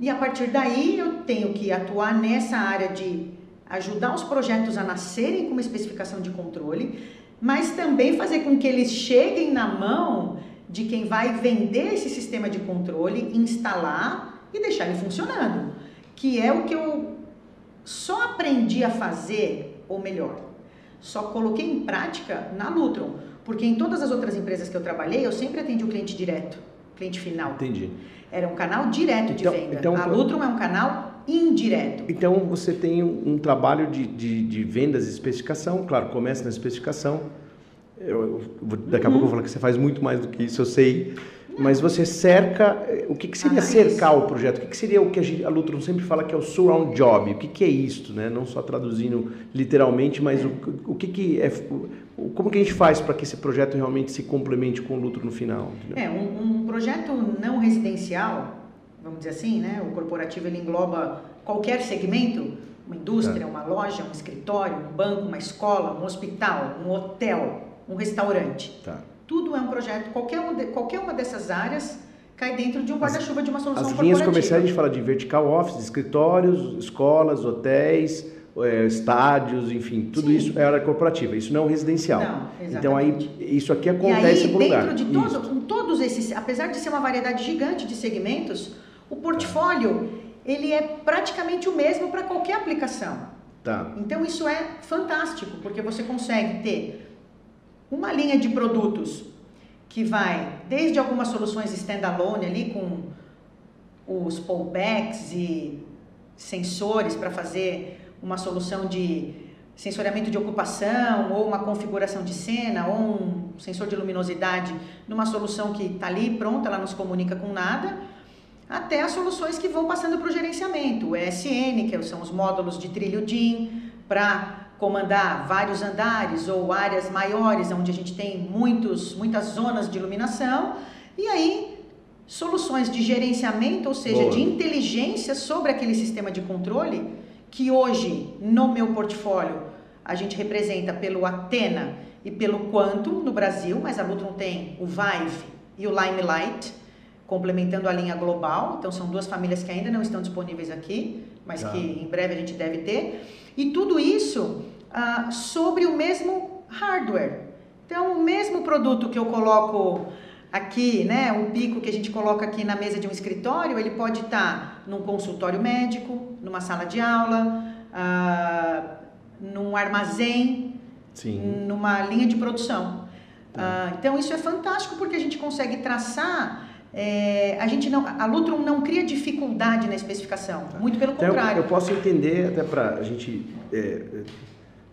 E a partir daí eu tenho que atuar nessa área de ajudar os projetos a nascerem com uma especificação de controle, mas também fazer com que eles cheguem na mão de quem vai vender esse sistema de controle, instalar e deixar ele funcionando, que é o que eu só aprendi a fazer, ou melhor, só coloquei em prática na Lutron, porque em todas as outras empresas que eu trabalhei, eu sempre atendi o cliente direto, cliente final. Entendi. Era um canal direto de então, venda. Então, a Lutron é um canal indireto. Então você tem um, um trabalho de, de, de vendas e especificação, claro, começa na especificação, eu, daqui a pouco eu vou falar que você faz muito mais do que isso, eu sei. Mas você cerca. O que, que seria ah, cercar isso. o projeto? O que, que seria o que a, gente, a Lutron sempre fala que é o surround job? O que, que é isto? Né? Não só traduzindo literalmente, mas o, o que, que é. Como que a gente faz para que esse projeto realmente se complemente com o Lutro no final? Entendeu? É, um, um, projeto não residencial, vamos dizer assim, né? O corporativo ele engloba qualquer segmento, uma indústria, é. uma loja, um escritório, um banco, uma escola, um hospital, um hotel, um restaurante. Tá. Tudo é um projeto, qualquer, um de, qualquer uma dessas áreas cai dentro de um guarda-chuva de uma solução As linhas comerciais a gente fala de vertical office, escritórios, escolas, hotéis, é, estádios, enfim, tudo Sim. isso é área corporativa. Isso não é um residencial. Não, então aí isso aqui acontece algum lugar. dentro de todo, com todos esses, apesar de ser uma variedade gigante de segmentos, o portfólio ele é praticamente o mesmo para qualquer aplicação. Tá. Então isso é fantástico, porque você consegue ter uma linha de produtos que vai desde algumas soluções standalone ali com os pullbacks e sensores para fazer uma solução de sensoriamento de ocupação, ou uma configuração de cena, ou um sensor de luminosidade numa solução que está ali pronta, ela não se comunica com nada, até as soluções que vão passando para o gerenciamento, o ESN, que são os módulos de trilho DIN, para comandar vários andares ou áreas maiores, onde a gente tem muitos, muitas zonas de iluminação, e aí soluções de gerenciamento, ou seja, Boa. de inteligência sobre aquele sistema de controle, que hoje no meu portfólio a gente representa pelo Atena e pelo Quantum no Brasil, mas a Lutron tem o Vive e o Limelight, complementando a linha global. Então são duas famílias que ainda não estão disponíveis aqui, mas que em breve a gente deve ter. E tudo isso ah, sobre o mesmo hardware. Então, o mesmo produto que eu coloco aqui, né, o pico que a gente coloca aqui na mesa de um escritório, ele pode estar num consultório médico, numa sala de aula, ah, num armazém, Sim. numa linha de produção. Ah, então, isso é fantástico porque a gente consegue traçar é, a gente não, a Lutron não cria dificuldade na especificação, muito pelo então, contrário. Eu, eu posso entender até para a gente é,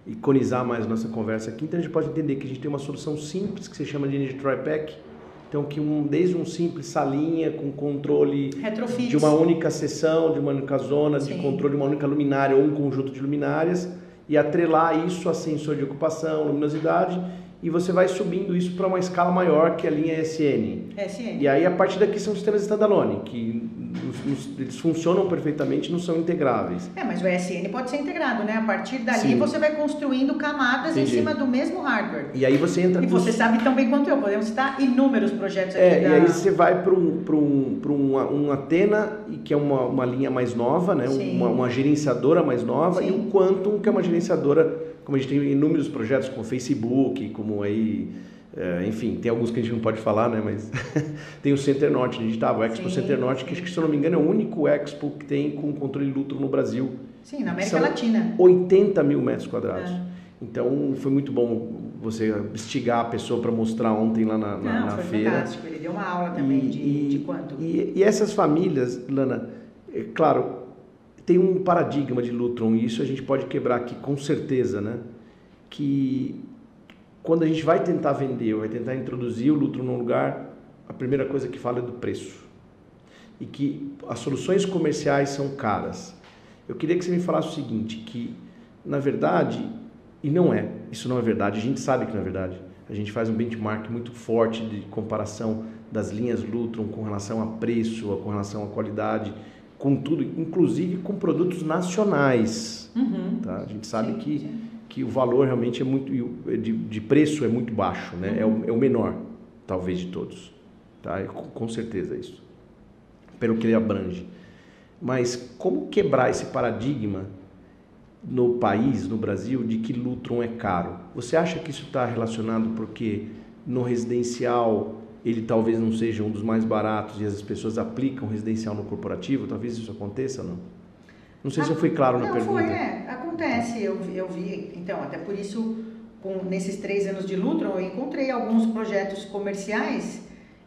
iconizar mais nossa conversa aqui, então a gente pode entender que a gente tem uma solução simples que se chama de Energy TriPack, então que um, desde um simples salinha com controle Retrofits. de uma única seção, de uma única zona, Sim. de controle de uma única luminária ou um conjunto de luminárias e atrelar isso a sensor de ocupação, luminosidade e você vai subindo isso para uma escala maior que a linha SN. SN. E aí a partir daqui são sistemas standalone, que eles funcionam perfeitamente, não são integráveis. É, mas o SN pode ser integrado, né? A partir dali Sim. você vai construindo camadas Entendi. em cima do mesmo hardware. E aí você entra. E você sabe tão bem quanto eu, podemos citar inúmeros projetos aqui. É, da... e aí você vai para um, um, um, um Atena, que é uma, uma linha mais nova, né? Uma, uma, gerenciadora mais nova, Sim. e o Quantum, que é uma gerenciadora como a gente tem inúmeros projetos com o Facebook, como aí, é, enfim, tem alguns que a gente não pode falar, né, mas tem o Center Norte, a gente estava, o Expo sim, Center Norte, que acho que se eu não me engano é o único Expo que tem com controle Lutro no Brasil. Sim, na América Latina. 80 mil metros quadrados. É. Então foi muito bom você instigar a pessoa para mostrar ontem lá na, na, Não, na foi feira. Fantástico. Ele deu uma aula também e, de, de quanto. E, e, essas famílias, Lana, é, claro, tem um paradigma de Lutron e isso a gente pode quebrar aqui com certeza, né? Que quando a gente vai tentar vender vai tentar introduzir o Lutron num lugar, a primeira coisa que fala é do preço. E que as soluções comerciais são caras. Eu queria que você me falasse o seguinte, que na verdade, e não é, isso não é verdade, a gente sabe que não é verdade. A gente faz um benchmark muito forte de comparação das linhas Lutron com relação a preço, com relação à qualidade com tudo, inclusive com produtos nacionais. Uhum. Tá? A gente sabe sim, que, sim. que o valor realmente é muito, de, de preço é muito baixo, né? Uhum. É, o, uhum. é o menor, talvez, de todos. Tá? Com, com certeza isso, pelo que ele abrange. Mas como quebrar esse paradigma no país, no Brasil, de que Lutron é caro? Você acha que isso está relacionado porque no residencial ele talvez não seja um dos mais baratos e as pessoas aplicam residencial no corporativo, talvez isso aconteça ou não? Não sei se eu fui claro na não, pergunta. Foi, é, acontece, eu, eu vi, então, até por isso, com, nesses três anos de Lutron, eu encontrei alguns projetos comerciais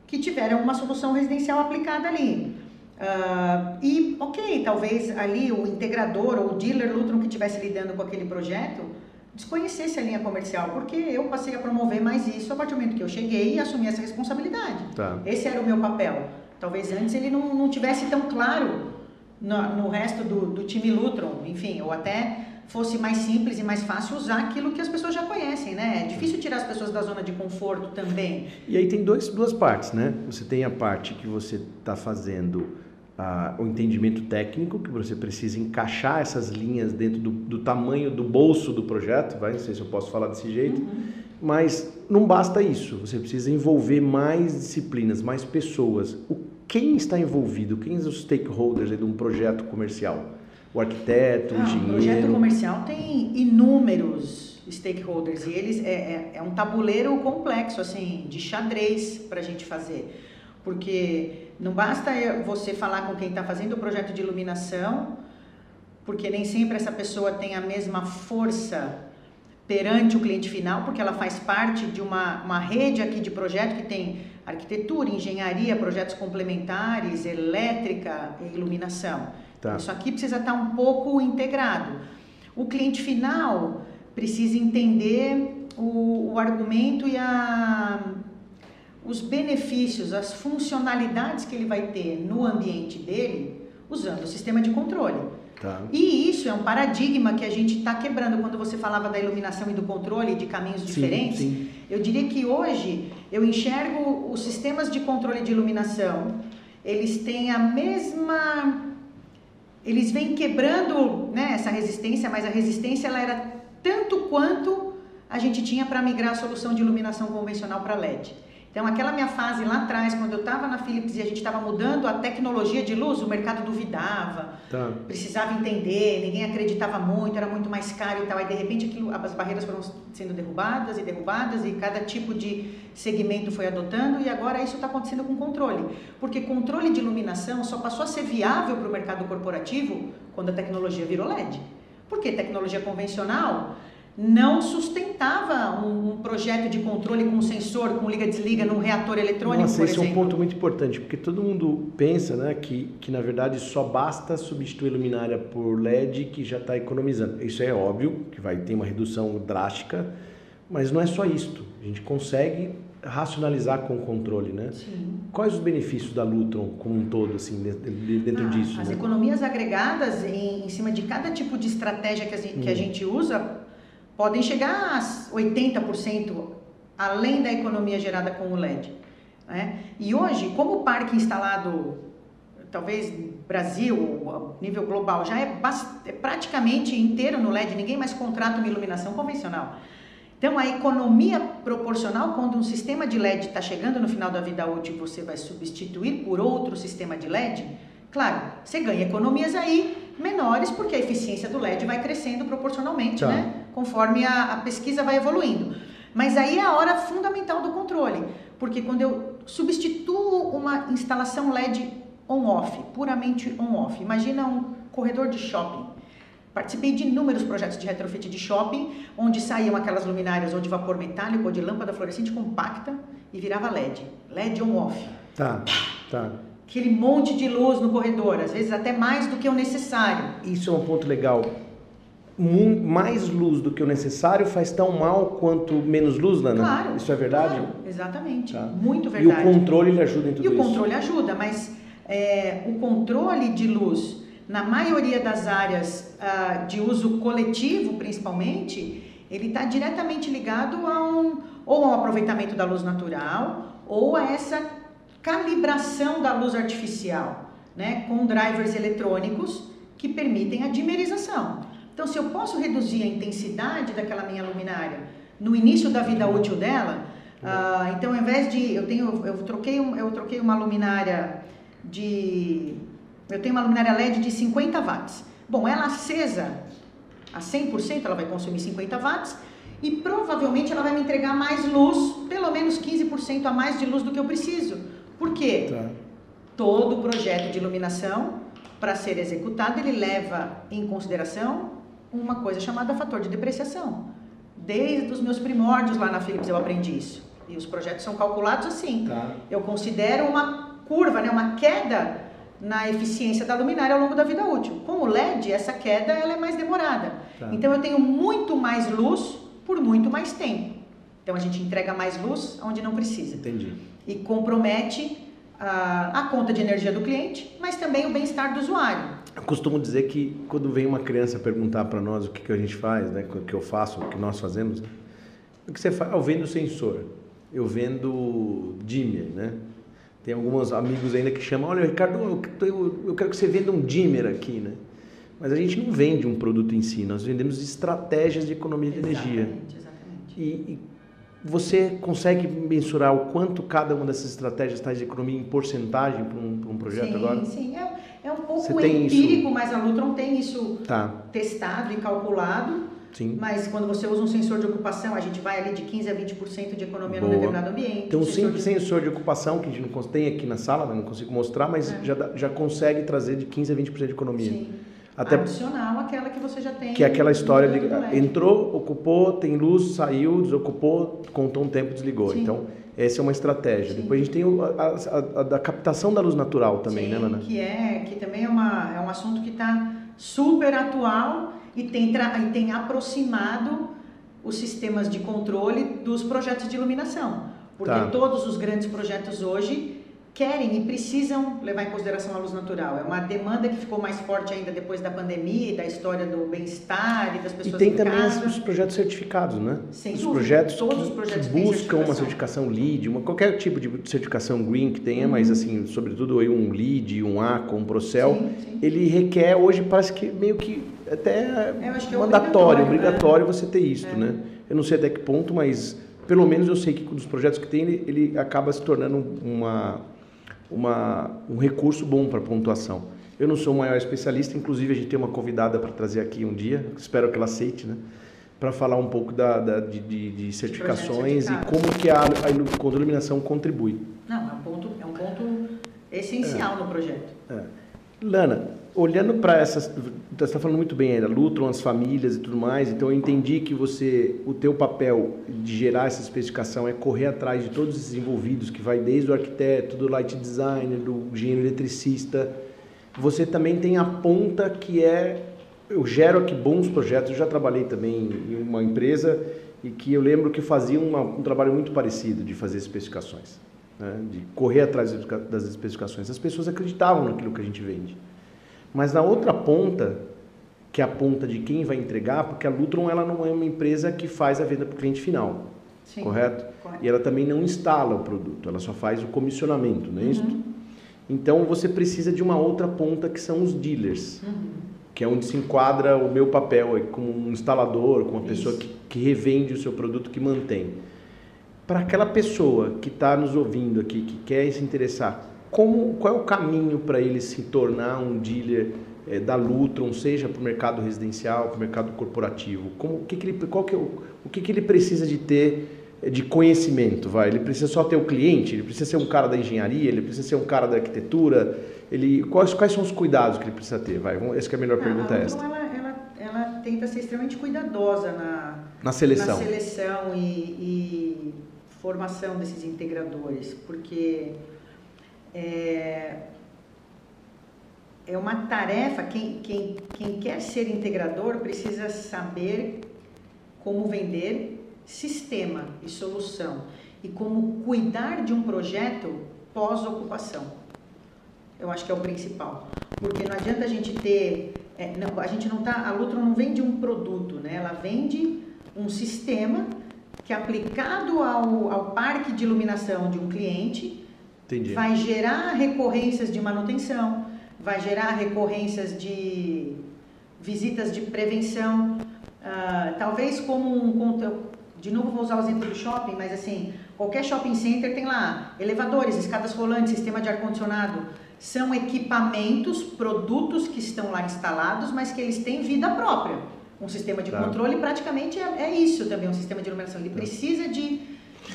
que tiveram uma solução residencial aplicada ali. Uh, e, ok, talvez ali o integrador ou o dealer Lutron que estivesse lidando com aquele projeto desconhecesse a linha comercial, porque eu passei a promover mais isso a partir do momento que eu cheguei e assumi essa responsabilidade. Tá. Esse era o meu papel. Talvez antes ele não, não tivesse tão claro no, no resto do, do time Lutron, enfim, ou até fosse mais simples e mais fácil usar aquilo que as pessoas já conhecem, né? É difícil tirar as pessoas da zona de conforto também. E aí tem dois, duas partes, né? Você tem a parte que você está fazendo o entendimento técnico, que você precisa encaixar essas linhas dentro do, do, tamanho do bolso do projeto, vai, não sei se eu posso falar desse jeito, uhum. mas não basta isso, você precisa envolver mais disciplinas, mais pessoas. O, quem está envolvido, quem são os stakeholders de um projeto comercial? O arquiteto, o engenheiro? O projeto comercial tem inúmeros stakeholders e eles é, é, é um tabuleiro complexo, assim, de xadrez para a gente fazer, porque não basta você falar com quem está fazendo o projeto de iluminação, porque nem sempre essa pessoa tem a mesma força perante o cliente final, porque ela faz parte de uma, uma rede aqui de projeto que tem arquitetura, engenharia, projetos complementares, elétrica e iluminação. Tá. Isso aqui precisa estar tá um pouco integrado. O cliente final precisa entender o, o argumento e a, os benefícios, as funcionalidades que ele vai ter no ambiente dele usando o sistema de controle. Tá. E isso é um paradigma que a gente está quebrando. Quando você falava da iluminação e do controle de caminhos sim, diferentes, sim. eu diria que hoje eu enxergo os sistemas de controle de iluminação, eles têm a mesma. Eles vêm quebrando né, essa resistência, mas a resistência ela era tanto quanto a gente tinha para migrar a solução de iluminação convencional para LED. Então, aquela minha fase lá atrás, quando eu estava na Philips e a gente estava mudando a tecnologia de luz, o mercado duvidava, tá. precisava entender, ninguém acreditava muito, era muito mais caro e tal. Aí, de repente, aquilo, as barreiras foram sendo derrubadas e derrubadas e cada tipo de segmento foi adotando e agora isso está acontecendo com controle. Porque controle de iluminação só passou a ser viável para o mercado corporativo quando a tecnologia virou LED. Porque tecnologia convencional não sustentava um, um, projeto de controle com sensor, com liga-desliga num reator eletrônico, Nossa, por esse exemplo. é um ponto muito importante, porque todo mundo pensa né, que, que, na verdade, só basta substituir luminária por LED que já está economizando. Isso é óbvio, que vai ter uma redução drástica, mas não é só isto. A gente consegue racionalizar com o controle, né? Sim. Quais os benefícios da Lutron como um todo, assim, dentro ah, disso? As né? economias agregadas em, em, cima de cada tipo de estratégia que a, gente, hum. que a gente usa podem chegar a 80% além da economia gerada com o LED. Né? E hoje, como o parque instalado, talvez Brasil, nível global, já é, é praticamente inteiro no LED, ninguém mais contrata uma iluminação convencional. Então, a economia proporcional, quando um sistema de LED está chegando no final da vida útil você vai substituir por outro sistema de LED, claro, você ganha economias aí, menores, porque a eficiência do LED vai crescendo proporcionalmente, tá. né? Conforme a, a pesquisa vai evoluindo. Mas aí é a hora fundamental do controle, porque quando eu substituo uma instalação LED on-off, puramente on-off, imagina um corredor de shopping. Participei de inúmeros projetos de retrofit de shopping, onde saíam aquelas luminárias ou de vapor metálico ou de lâmpada fluorescente compacta e virava LED. LED on-off. Tá, tá aquele monte de luz no corredor, às vezes até mais do que o necessário. Isso é um ponto legal. Mais luz do que o necessário faz tão mal quanto menos luz, Lana? Claro. Isso é verdade? Claro, exatamente. Tá. Muito verdade. E o controle ele ajuda em tudo isso? E o controle ajuda, mas é, o controle de luz, na maioria das áreas uh, de uso coletivo, principalmente, ele está diretamente ligado a um, ou ao aproveitamento da luz natural ou a essa calibração da luz artificial, né, com drivers eletrônicos que permitem a dimerização. Então, se eu posso reduzir a intensidade daquela minha luminária no início da vida útil dela, uh, então, ao invés de eu tenho, eu troquei, eu troquei uma luminária de, eu tenho uma luminária LED de 50 watts. Bom, ela acesa a 100%, ela vai consumir 50 watts e provavelmente ela vai me entregar mais luz, pelo menos 15% a mais de luz do que eu preciso. Por quê? Tá. Todo projeto de iluminação, para ser executado, ele leva em consideração uma coisa chamada fator de depreciação. Desde os meus primórdios lá na Philips eu aprendi isso. E os projetos são calculados assim. Tá. Eu considero uma curva, né, uma queda na eficiência da luminária ao longo da vida útil. Com o LED, essa queda ela é mais demorada. Tá. Então eu tenho muito mais luz por muito mais tempo. Então a gente entrega mais luz onde não precisa. Entendi e compromete a, a conta de energia do cliente, mas também o bem-estar do usuário. Eu costumo dizer que quando vem uma criança perguntar para nós o que, que a gente faz, né, o que eu faço, o que nós fazemos, o que você faz? Eu vendo sensor, eu vendo dimmer, né? Tem alguns amigos ainda que chamam, olha Ricardo, eu, eu quero que você venda um dimmer aqui, né? Mas a gente não vende um produto em si, nós vendemos estratégias de economia de exatamente, energia. Exatamente. E, e você consegue mensurar o quanto cada uma dessas estratégias traz de economia em porcentagem para um, um, projeto sim, agora? Sim, é, é um pouco empírico, isso? mas a Lutron tem isso tá. testado e calculado. Sim. Mas quando você usa um sensor de ocupação, a gente vai ali de 15% a 20% de economia Boa. no determinado ambiente. Tem um simples de... sensor de ocupação que a gente não tem aqui na sala, não consigo mostrar, mas é. já, já consegue trazer de 15% a 20% de economia. Sim. Até adicional aquela que você já tem. Que é aquela história de entrou, ocupou, tem luz, saiu, desocupou, contou um tempo, desligou. Sim. Então, essa é uma estratégia. Sim. Depois a gente tem a, a, a, captação da luz natural também, Sim, né, Lana? Que é, que também é, uma, é um assunto que está super atual e tem, e tem aproximado os sistemas de controle dos projetos de iluminação. Porque Tá. todos os grandes projetos hoje querem e precisam levar em consideração a luz natural. É uma demanda que ficou mais forte ainda depois da pandemia e da história do bem-estar e das E pessoas tem em também casa. os projetos certificados, né? Sem os dúvida, projetos todos que, os projetos que buscam uma certificação. certificação LEED, uma, qualquer tipo de certificação Green que tenha, Uhum. mas assim, sobretudo aí um LEED, um ACO, um Procel, Sim, sim. ele requer hoje parece que meio que até é mandatório, obrigatório, obrigatório, né? você ter isso, É. né? Eu não sei até que ponto, mas pelo menos eu sei que dos projetos que tem ele, ele acaba se tornando uma, uma um recurso bom para pontuação. Eu não sou o maior especialista, inclusive a gente tem uma convidada para trazer aqui um dia, espero que ela aceite, né? Para falar um pouco da, da- de, de- de certificações e como que a, a ilu- iluminação contribui. Não, é um ponto, é um ponto essencial no projeto. É. Lana, olhando para essas, você está falando muito bem ainda, lutam as famílias e tudo mais, então eu entendi que você, o teu papel de gerar essa especificação é correr atrás de todos esses envolvidos, que vai desde o arquiteto, do light designer, do engenheiro eletricista. Você também tem a ponta que é, eu gero aqui bons projetos, eu já trabalhei também em uma empresa e que eu lembro que fazia uma- um trabalho muito parecido de fazer especificações né, de correr atrás das especificações. As pessoas acreditavam naquilo que a gente vende. Mas na outra ponta, que é a ponta de quem vai entregar, porque a Lutron ela não é uma empresa que faz a venda para o cliente final, Sim. correto? Correto. E ela também não instala o produto, ela só faz o comissionamento, não é isso? Uhum. Então você precisa de uma outra ponta que são os dealers, Uhum. que é onde se enquadra o meu papel aí como um instalador, como uma pessoa Isso. que, que revende o seu produto, que mantém. Para aquela pessoa que está nos ouvindo aqui, que quer se interessar, como, qual é o caminho para ele se tornar um dealer eh, da Lutron, seja para o mercado residencial, para o mercado corporativo? Como, o que, que ele, qual que é o, o que, que ele precisa de ter eh, de conhecimento? Vai? Ele precisa só ter o cliente? Ele precisa ser um cara da engenharia? Ele precisa ser um cara da arquitetura? Ele, quais, quais são os cuidados que ele precisa ter? Vai? Essa que é a melhor Ah, pergunta a é Lutron, esta. ela, ela, ela tenta ser extremamente cuidadosa na, Na seleção. na seleção e, e formação desses integradores, porque é, é uma tarefa, quem, quem, quem quer ser integrador precisa saber como vender sistema e solução e como cuidar de um projeto pós-ocupação. Eu acho que é o principal. Porque não adianta a gente ter. é, não, a gente não tá. A Lutron não vende um produto, né? Ela vende um sistema que aplicado ao, ao parque de iluminação de um cliente Entendi. vai gerar recorrências de manutenção, vai gerar recorrências de visitas de prevenção, ah, talvez como um conte- de novo vou usar o exemplo do shopping, mas assim qualquer shopping center tem lá elevadores, escadas rolantes, sistema de ar condicionado, são equipamentos, produtos que estão lá instalados, mas que eles têm vida própria. Um sistema de Tá. controle praticamente é, é isso também, um sistema de iluminação. Ele precisa de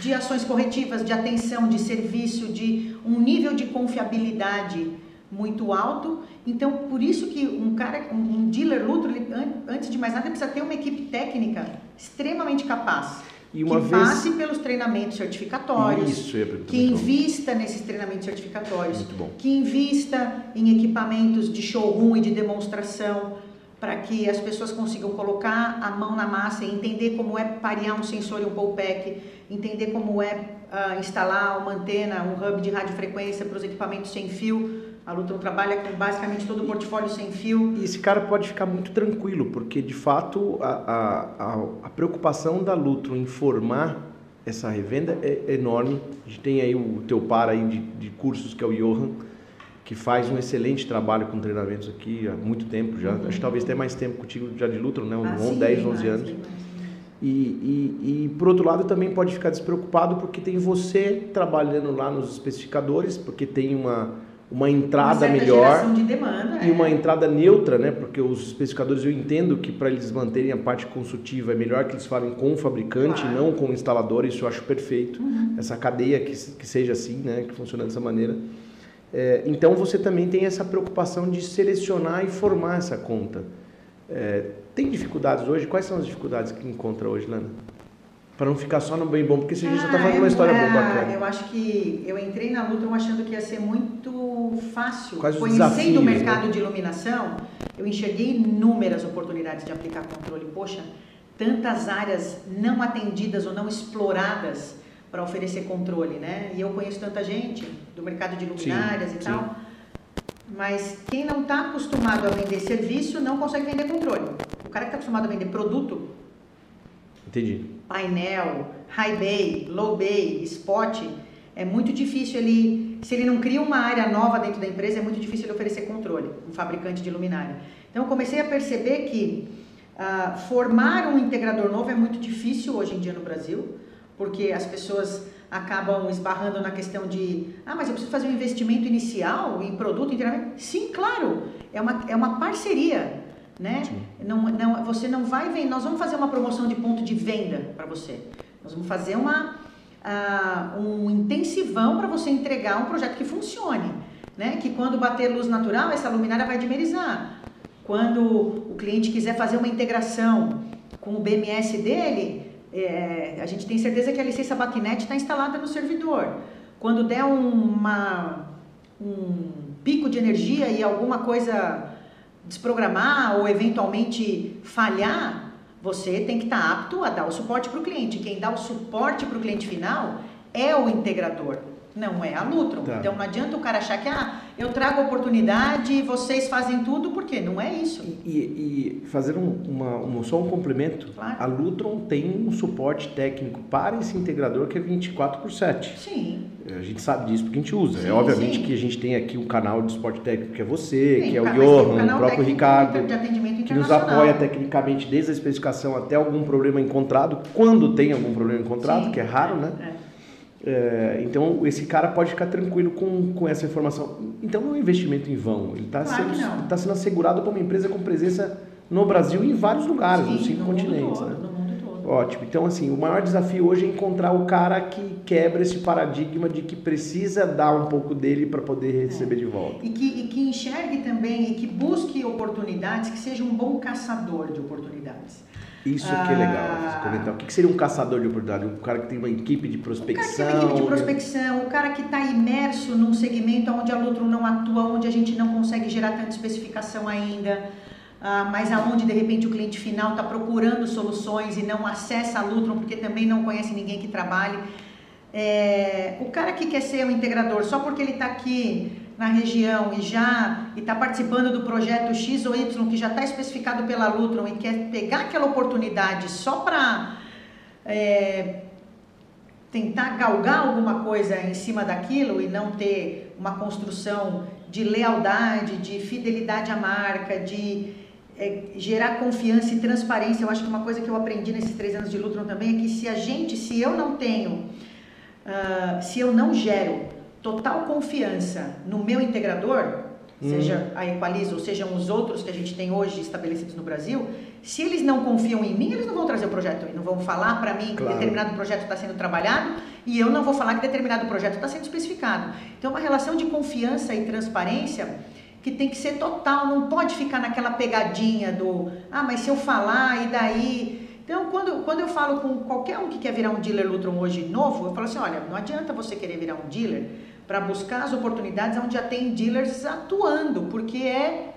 de ações corretivas, de atenção, de serviço, de um nível de confiabilidade muito alto. Então, por isso que um cara, um dealer an- antes de mais nada, precisa ter uma equipe técnica extremamente capaz. E uma que vez- passe pelos treinamentos certificatórios, Isso, que muito bom. invista nesses treinamentos certificatórios, Muito bom. que invista em equipamentos de showroom e de demonstração para que as pessoas consigam colocar a mão na massa e entender como é parear um sensor e um pole-pack, entender como é ah, instalar uma antena, um hub de radiofrequência para os equipamentos sem fio. A Lutron trabalha com basicamente todo o portfólio sem fio. E esse cara pode ficar muito tranquilo, porque de fato a, a, a, preocupação da Lutro em formar essa revenda é enorme. A gente tem aí o teu par aí de, de cursos, que é o Johan, que faz um excelente trabalho com treinamentos aqui há muito tempo já. Acho que talvez até mais tempo contigo já de Lutro, né? Ah, Uns sim, 10, bem 11 mais, anos. E, e, e, por outro lado também pode ficar despreocupado porque tem você trabalhando lá nos especificadores, porque tem uma, uma Uma entrada certa melhor de demanda. e é. uma entrada neutra, né? Porque os especificadores eu entendo que para eles manterem a parte consultiva é melhor que eles falem com o fabricante, Claro. não com o instalador. Isso eu acho perfeito. Uhum. Essa cadeia que, que seja assim, né? Que funcione dessa maneira. É, então você também tem essa preocupação de selecionar e formar essa conta. É, tem dificuldades hoje? Quais são as dificuldades que encontra hoje, Lana? Para não ficar só no bem bom, porque você já está Ah, falando uma história é, boa, bacana. Eu acho que eu entrei na Lutron achando que ia ser muito fácil. Quais Conhecendo desafios, o mercado né? de iluminação, eu enxerguei inúmeras oportunidades de aplicar controle. Poxa, tantas áreas não atendidas ou não exploradas para oferecer controle, né? E eu conheço tanta gente do mercado de luminárias sim, e tal. Sim. Mas quem não está acostumado a vender serviço não consegue vender controle. O cara que está acostumado a vender produto, Entendi. painel, high bay, low bay, spot, é muito difícil ele, se ele não cria uma área nova dentro da empresa, é muito difícil ele oferecer controle, um fabricante de luminária. Então eu comecei a perceber que uh, formar um integrador novo é muito difícil hoje em dia no Brasil, porque as pessoas acabam esbarrando na questão de, ah, mas eu preciso fazer um investimento inicial em produto, em. Sim, claro, é uma, é uma parceria, né? Não, não, você não vai vender, nós vamos fazer uma promoção de ponto de venda para você. Nós vamos fazer uma, uh, um intensivão para você entregar um projeto que funcione, né? Que quando bater luz natural, essa luminária vai dimerizar. Quando o cliente quiser fazer uma integração com o BMS dele, é, a gente tem certeza que a licença Batnet está instalada no servidor. Quando der uma, um pico de energia e alguma coisa desprogramar ou eventualmente falhar, você tem que estar tá apto a dar o suporte para o cliente. Quem dá o suporte para o cliente final é o integrador. Não é a Lutron. Tá. Então não adianta o cara achar que ah, eu trago oportunidade e vocês fazem tudo, porque não é isso. E, e fazer um, uma, um, só um complemento, claro. a Lutron tem um suporte técnico para esse integrador que é 24 por 7. Sim. A gente sabe disso porque a gente usa. Sim, é obviamente sim. que a gente tem aqui um canal de suporte técnico que é você, sim, que é o Johan, o próprio Ricardo, que nos apoia tecnicamente desde a especificação até algum problema encontrado, quando tem algum problema encontrado, que é raro, né? É. É, então, esse cara pode ficar tranquilo com, com essa informação. Então, não é um investimento em vão. Ele está claro sendo, tá sendo assegurado por uma empresa com presença no Brasil e em vários lugares, Sim, nos cinco no continentes. Todo, né? No mundo todo. Ótimo. Então, assim, o maior desafio hoje é encontrar o cara que quebra esse paradigma de que precisa dar um pouco dele para poder receber é. de volta. E que, e que enxergue também e que busque oportunidades, que seja um bom caçador de oportunidades. Isso que é legal, ah. comentar. O que seria um caçador de oportunidade? Um cara que tem uma equipe de prospecção? O cara que tem uma equipe de prospecção, o cara que está imerso num segmento onde a Lutron não atua, onde a gente não consegue gerar tanta especificação ainda, ah, mas aonde de repente o cliente final está procurando soluções e não acessa a Lutron porque também não conhece ninguém que trabalhe. É, o cara que quer ser um integrador só porque ele está aqui na região e já está participando do projeto X ou Y que já está especificado pela Lutron e quer pegar aquela oportunidade só para é, tentar galgar alguma coisa em cima daquilo e não ter uma construção de lealdade, de fidelidade à marca, de é, gerar confiança e transparência. Eu acho que uma coisa que eu aprendi nesses três anos de Lutron também é que se a gente, se eu não tenho, uh, se eu não gero total confiança no meu integrador, hum. seja a Equalize ou sejam os outros que a gente tem hoje estabelecidos no Brasil, se eles não confiam em mim, eles não vão trazer o projeto, não vão falar para mim claro. que determinado projeto está sendo trabalhado e eu não vou falar que determinado projeto está sendo especificado. Então, uma relação de confiança e transparência que tem que ser total, não pode ficar naquela pegadinha do, ah, mas se eu falar e daí então, quando, quando eu falo com qualquer um que quer virar um dealer Lutron hoje novo, eu falo assim, olha, não adianta você querer virar um dealer para buscar as oportunidades onde já tem dealers atuando, porque é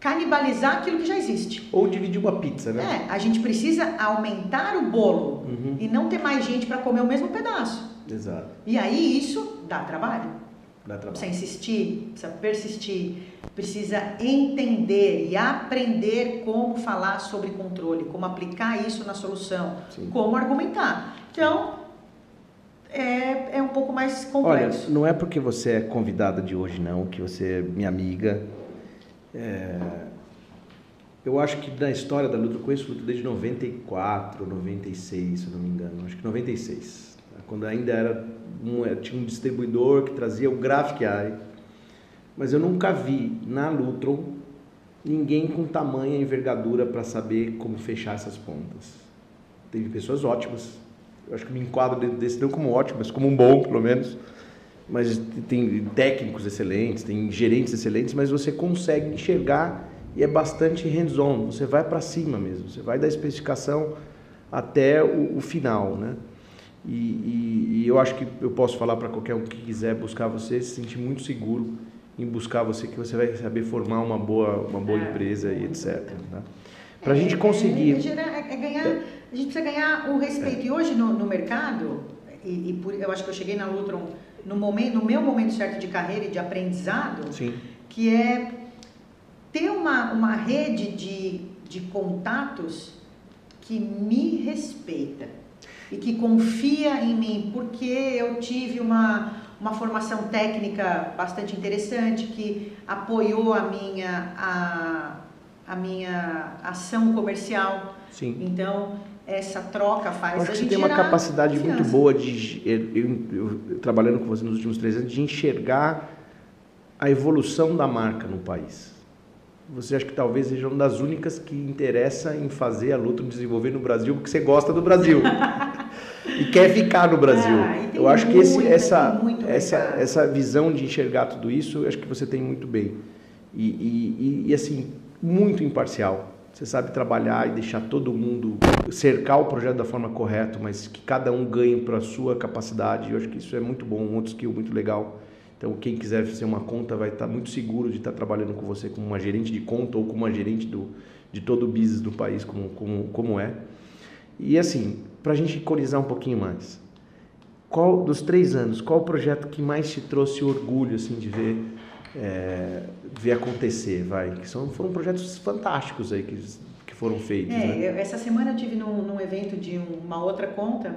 canibalizar aquilo que já existe. Ou dividir uma pizza, né? É, a gente precisa aumentar o bolo uhum. e não ter mais gente para comer o mesmo pedaço. Exato. E aí isso dá trabalho. Dá trabalho. Precisa insistir, precisa persistir, precisa entender e aprender como falar sobre controle, como aplicar isso na solução, Sim. como argumentar. Então, é, é um pouco mais complexo. Olha, não é porque você é convidada de hoje, não, que você é minha amiga. É, eu acho que na história da luta, eu conheço luta desde 94, 96, se não me engano. Acho que 96. Quando ainda era um, é, tinha um distribuidor que trazia o Graphic Eye. Mas eu nunca vi na Lutron ninguém com tamanha envergadura para saber como fechar essas pontas. Teve pessoas ótimas, eu acho que me enquadro dentro desse, não como ótimo, mas como um bom, pelo menos. Mas tem técnicos excelentes, tem gerentes excelentes, mas você consegue enxergar e é bastante hands-on. Você vai para cima mesmo, você vai da especificação até o, o final, né? E, e, e, eu acho que eu posso falar para qualquer um que quiser buscar você, se sentir muito seguro em buscar você, que você vai saber formar uma boa, uma boa é. empresa e etc. Tá? Para a gente conseguir. É, é, gerar, é, ganhar, a gente precisa ganhar o respeito. E hoje no, no mercado, e, e por, eu acho que eu cheguei na Lutron no, momento, no meu momento certo de carreira e de aprendizado, Sim. que é ter uma, uma rede de, de contatos que me respeita e que confia em mim, porque eu tive uma, uma formação técnica bastante interessante que apoiou a minha, a, a minha ação comercial. Sim. Então, essa troca faz eu acho a que tem uma capacidade confiança. muito boa de eu, eu- eu- trabalhando com você nos últimos três anos de enxergar a evolução da marca no país. Você acha que talvez seja uma das únicas que interessa em fazer a luta desenvolver no Brasil porque você gosta do Brasil e quer ficar no Brasil. Ah, eu acho que esse, essa muito essa essa visão de enxergar tudo isso, eu acho que você tem muito bem e, e- e, assim muito imparcial. Você sabe trabalhar e deixar todo mundo cercar o projeto da forma correta, mas que cada um ganhe para a sua capacidade. Eu acho que isso é muito bom, um outro skill muito legal. Então, quem quiser ser uma conta vai estar muito seguro de estar trabalhando com você como uma gerente de conta ou como uma gerente do, de todo o business do país, como, como, como é. E assim, para a gente iconizar um pouquinho mais, qual dos três anos, qual o projeto que mais te trouxe orgulho assim de ver é, ver acontecer, vai? Que são, foram projetos fantásticos aí que, que foram feitos, É, né? eu- essa semana eu tive num, num evento de um- uma outra conta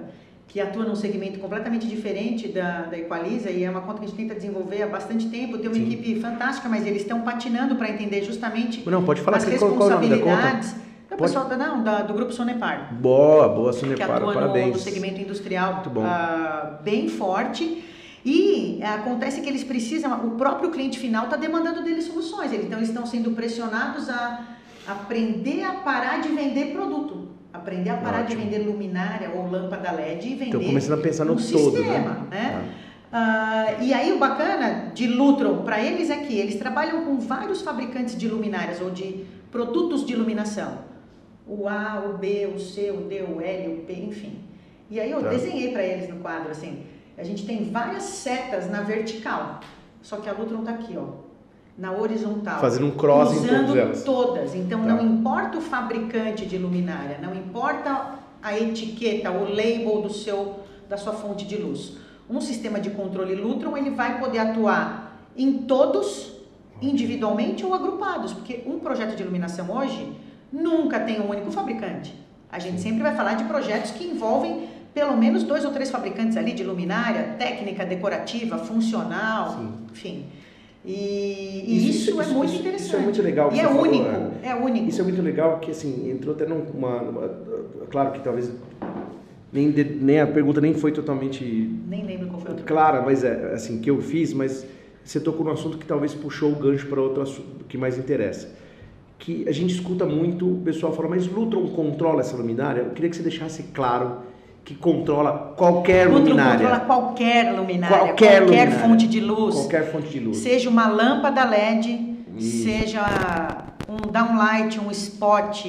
que atua num segmento completamente diferente da, da Equaliza e é uma conta que a gente tenta desenvolver há bastante tempo. Tem uma Sim. equipe fantástica, mas eles estão patinando para entender justamente Não, pode falar as que, qual, qual é o nome da conta? responsabilidades. É o Pode- pessoal da, não, da- do grupo Sonepar Boa, boa, que Sonepar, atua no, parabéns. no segmento industrial Muito bom. ah, bem forte. E ah, acontece que eles precisam, o próprio cliente final está demandando deles soluções. Então, eles estão sendo pressionados a aprender a parar de vender produto. Aprender a parar Ótimo. de vender luminária ou lâmpada LED e vender Estão começando a pensar no um todo, sistema, né? né? Ah, e aí o bacana de Lutron para eles é que eles trabalham com vários fabricantes de luminárias ou de produtos de iluminação. O A, o B, o C, o D, o L, o P, enfim. E aí eu Tá. desenhei para eles no quadro assim, a gente tem várias setas na vertical, só que a Lutron tá aqui, ó, na horizontal. Fazendo um cross em usando todas elas. todas. Então Tá. não importa o fabricante de luminária, não importa a etiqueta, o label do seu da sua fonte de luz. Um sistema de controle Lutron, ele vai poder atuar em todos individualmente ou agrupados, porque um projeto de iluminação hoje nunca tem um único fabricante. A gente sempre vai falar de projetos que envolvem pelo menos dois ou três fabricantes ali de luminária, técnica, decorativa, funcional, Sim. enfim. E, e isso, é muito isso- interessante. Isso é muito legal. E é você falou, único, Ana. é único. Isso é muito legal que assim entrou até numa, numa- claro que talvez nem, de- nem a pergunta nem foi totalmente Nem lembro qual foi outro. clara, mas é assim que eu fiz, mas você tocou no assunto que talvez puxou o gancho para outro assunto que mais interessa. Que a gente escuta muito o pessoal falar, mas Lutron controla essa luminária? Eu queria que você deixasse claro que controla qualquer Lutron luminária. controla qualquer luminária, Qualquer qualquer, luminária. fonte de luz. Qualquer fonte de luz. Seja uma lâmpada LED, Isso. seja um downlight, um spot,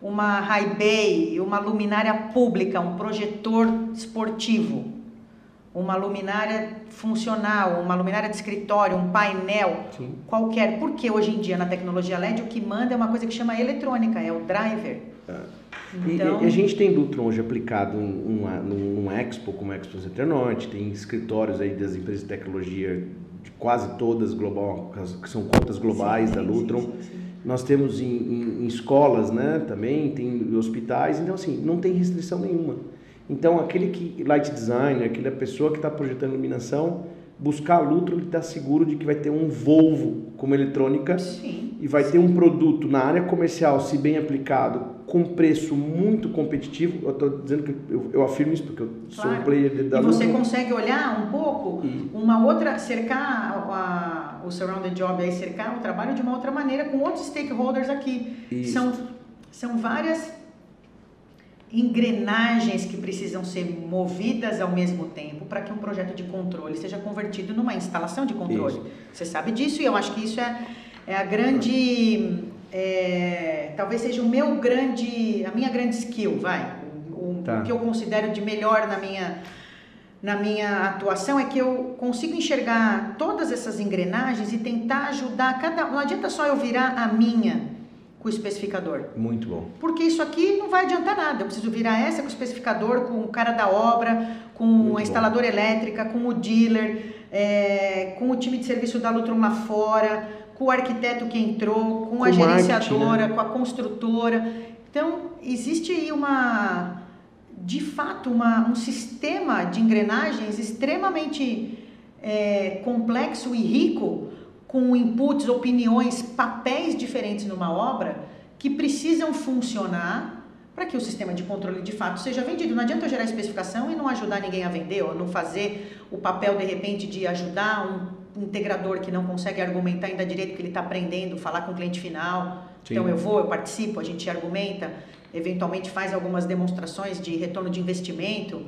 uma high bay, uma luminária pública, um projetor esportivo, uma luminária funcional, uma luminária de escritório, um painel, Sim. qualquer. Porque hoje em dia na tecnologia LED o que manda é uma coisa que chama eletrônica, é o driver. E- Então, E, a gente tem Lutron hoje aplicado num Expo, como a Expo Center Norte, tem escritórios aí das empresas de tecnologia, de quase todas global, que são contas globais sim, da Lutron. sim, sim. Nós temos em, em- em escolas, né, também, tem hospitais, então assim, não tem restrição nenhuma. Então aquele que, light designer, aquela pessoa que está projetando iluminação, buscar a Lutron, ele está seguro de que vai ter um Volvo como eletrônica Sim. e vai ter um produto na área comercial, se bem aplicado, com preço muito competitivo. Eu estou dizendo que eu, eu afirmo isso porque eu sou um Claro. player da E você consegue olhar um pouco E- uma outra, cercar a- o surrounded job aí, cercar o trabalho de uma outra maneira com outros stakeholders aqui. Isso. São, são várias engrenagens que precisam ser movidas ao mesmo tempo para que um projeto de controle seja convertido numa instalação de controle. Você sabe disso e eu acho que isso é, é a grande, é, talvez seja o meu grande, a minha grande skill, vai, o, o Tá. que eu considero de melhor na minha na minha atuação é que eu consigo enxergar todas essas engrenagens e tentar ajudar cada. Não adianta só eu virar a minha com o especificador. Muito bom. Porque isso aqui não vai adiantar nada. Eu preciso virar essa com o especificador, com o cara da obra, com Muito a instaladora bom. elétrica, com o dealer, é, com o time de serviço da Lutron lá fora, com o arquiteto que entrou, com, com a gerenciadora, né? com a construtora. Então, existe aí uma, de fato, uma, um sistema de engrenagens extremamente é, complexo e rico com inputs, opiniões, papéis diferentes numa obra que precisam funcionar para que o sistema de controle de fato seja vendido. Não adianta eu gerar especificação e não ajudar ninguém a vender, ou não fazer o papel de repente de ajudar um integrador que não consegue argumentar ainda direito que ele está aprendendo, falar com o cliente final. Sim. Então eu vou, eu participo, a gente argumenta, eventualmente faz algumas demonstrações de retorno de investimento.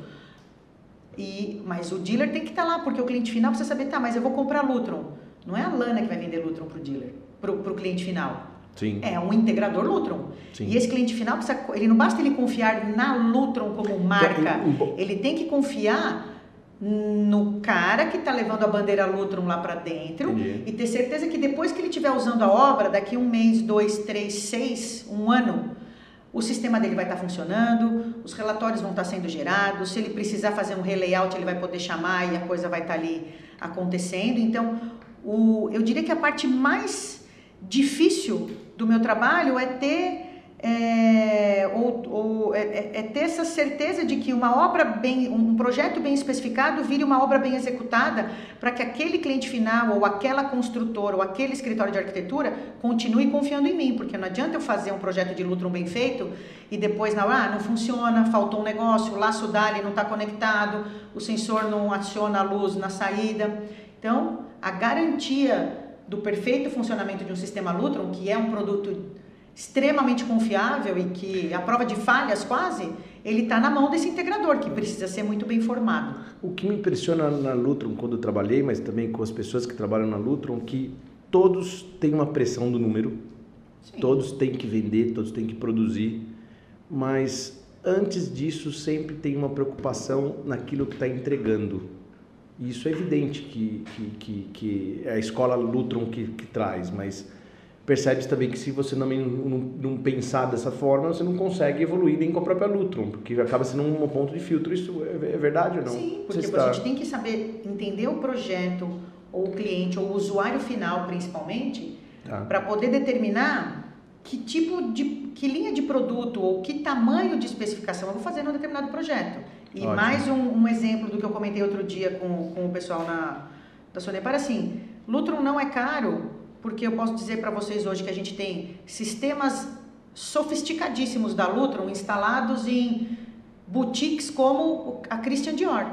E, mas o dealer tem que estar tá lá, porque o cliente final precisa saber, tá, mas eu vou comprar Lutron. Não é a Lana que vai vender Lutron para o dealer, para o cliente final. Sim. É um integrador Lutron. Sim. E esse cliente final precisa, ele não basta ele confiar na Lutron como marca, ele tem que confiar no cara que está levando a bandeira Lutron lá para dentro Entendi. e ter certeza que depois que ele estiver usando a obra, daqui um mês, dois, três, seis, um ano, o sistema dele vai estar tá funcionando, os relatórios vão estar tá sendo gerados, se ele precisar fazer um relayout, ele vai poder chamar e a coisa vai estar tá ali acontecendo. Então, o, eu diria que a parte mais difícil do meu trabalho é ter é, ou, ou é, é, é, ter essa certeza de que uma obra bem, um projeto bem especificado vire uma obra bem executada para que aquele cliente final ou aquela construtora ou aquele escritório de arquitetura continue confiando em mim, porque não adianta eu fazer um projeto de Lutron bem feito e depois não, ah, não funciona, faltou um negócio, o laço DALI não está conectado, o sensor não aciona a luz na saída. Então, a garantia do perfeito funcionamento de um sistema Lutron, que é um produto extremamente confiável e que a prova de falhas quase, ele está na mão desse integrador que precisa ser muito bem formado. O que me impressiona na Lutron quando eu trabalhei, mas também com as pessoas que trabalham na Lutron, que todos têm uma pressão do número, Sim. todos têm que vender, todos têm que produzir, mas antes disso sempre tem uma preocupação naquilo que está entregando. E isso é evidente que, que, que, que é a escola Lutron que, que traz, mas percebe também que se você não, não, não, pensar dessa forma, você não consegue evoluir nem com a própria Lutron, porque acaba sendo um ponto de filtro. Isso é, é verdade ou não? Sim, porque está... a gente tem que saber entender o projeto, ou o cliente, ou o usuário final principalmente, tá. para poder determinar que tipo de, que linha de produto ou que tamanho de especificação eu vou fazer num determinado projeto. E Ótimo. mais um, um, exemplo do que eu comentei outro dia com, com o pessoal na, da Sonepar, assim, Lutron não é caro porque eu posso dizer para vocês hoje que a gente tem sistemas sofisticadíssimos da Lutron instalados em boutiques como a Christian Dior,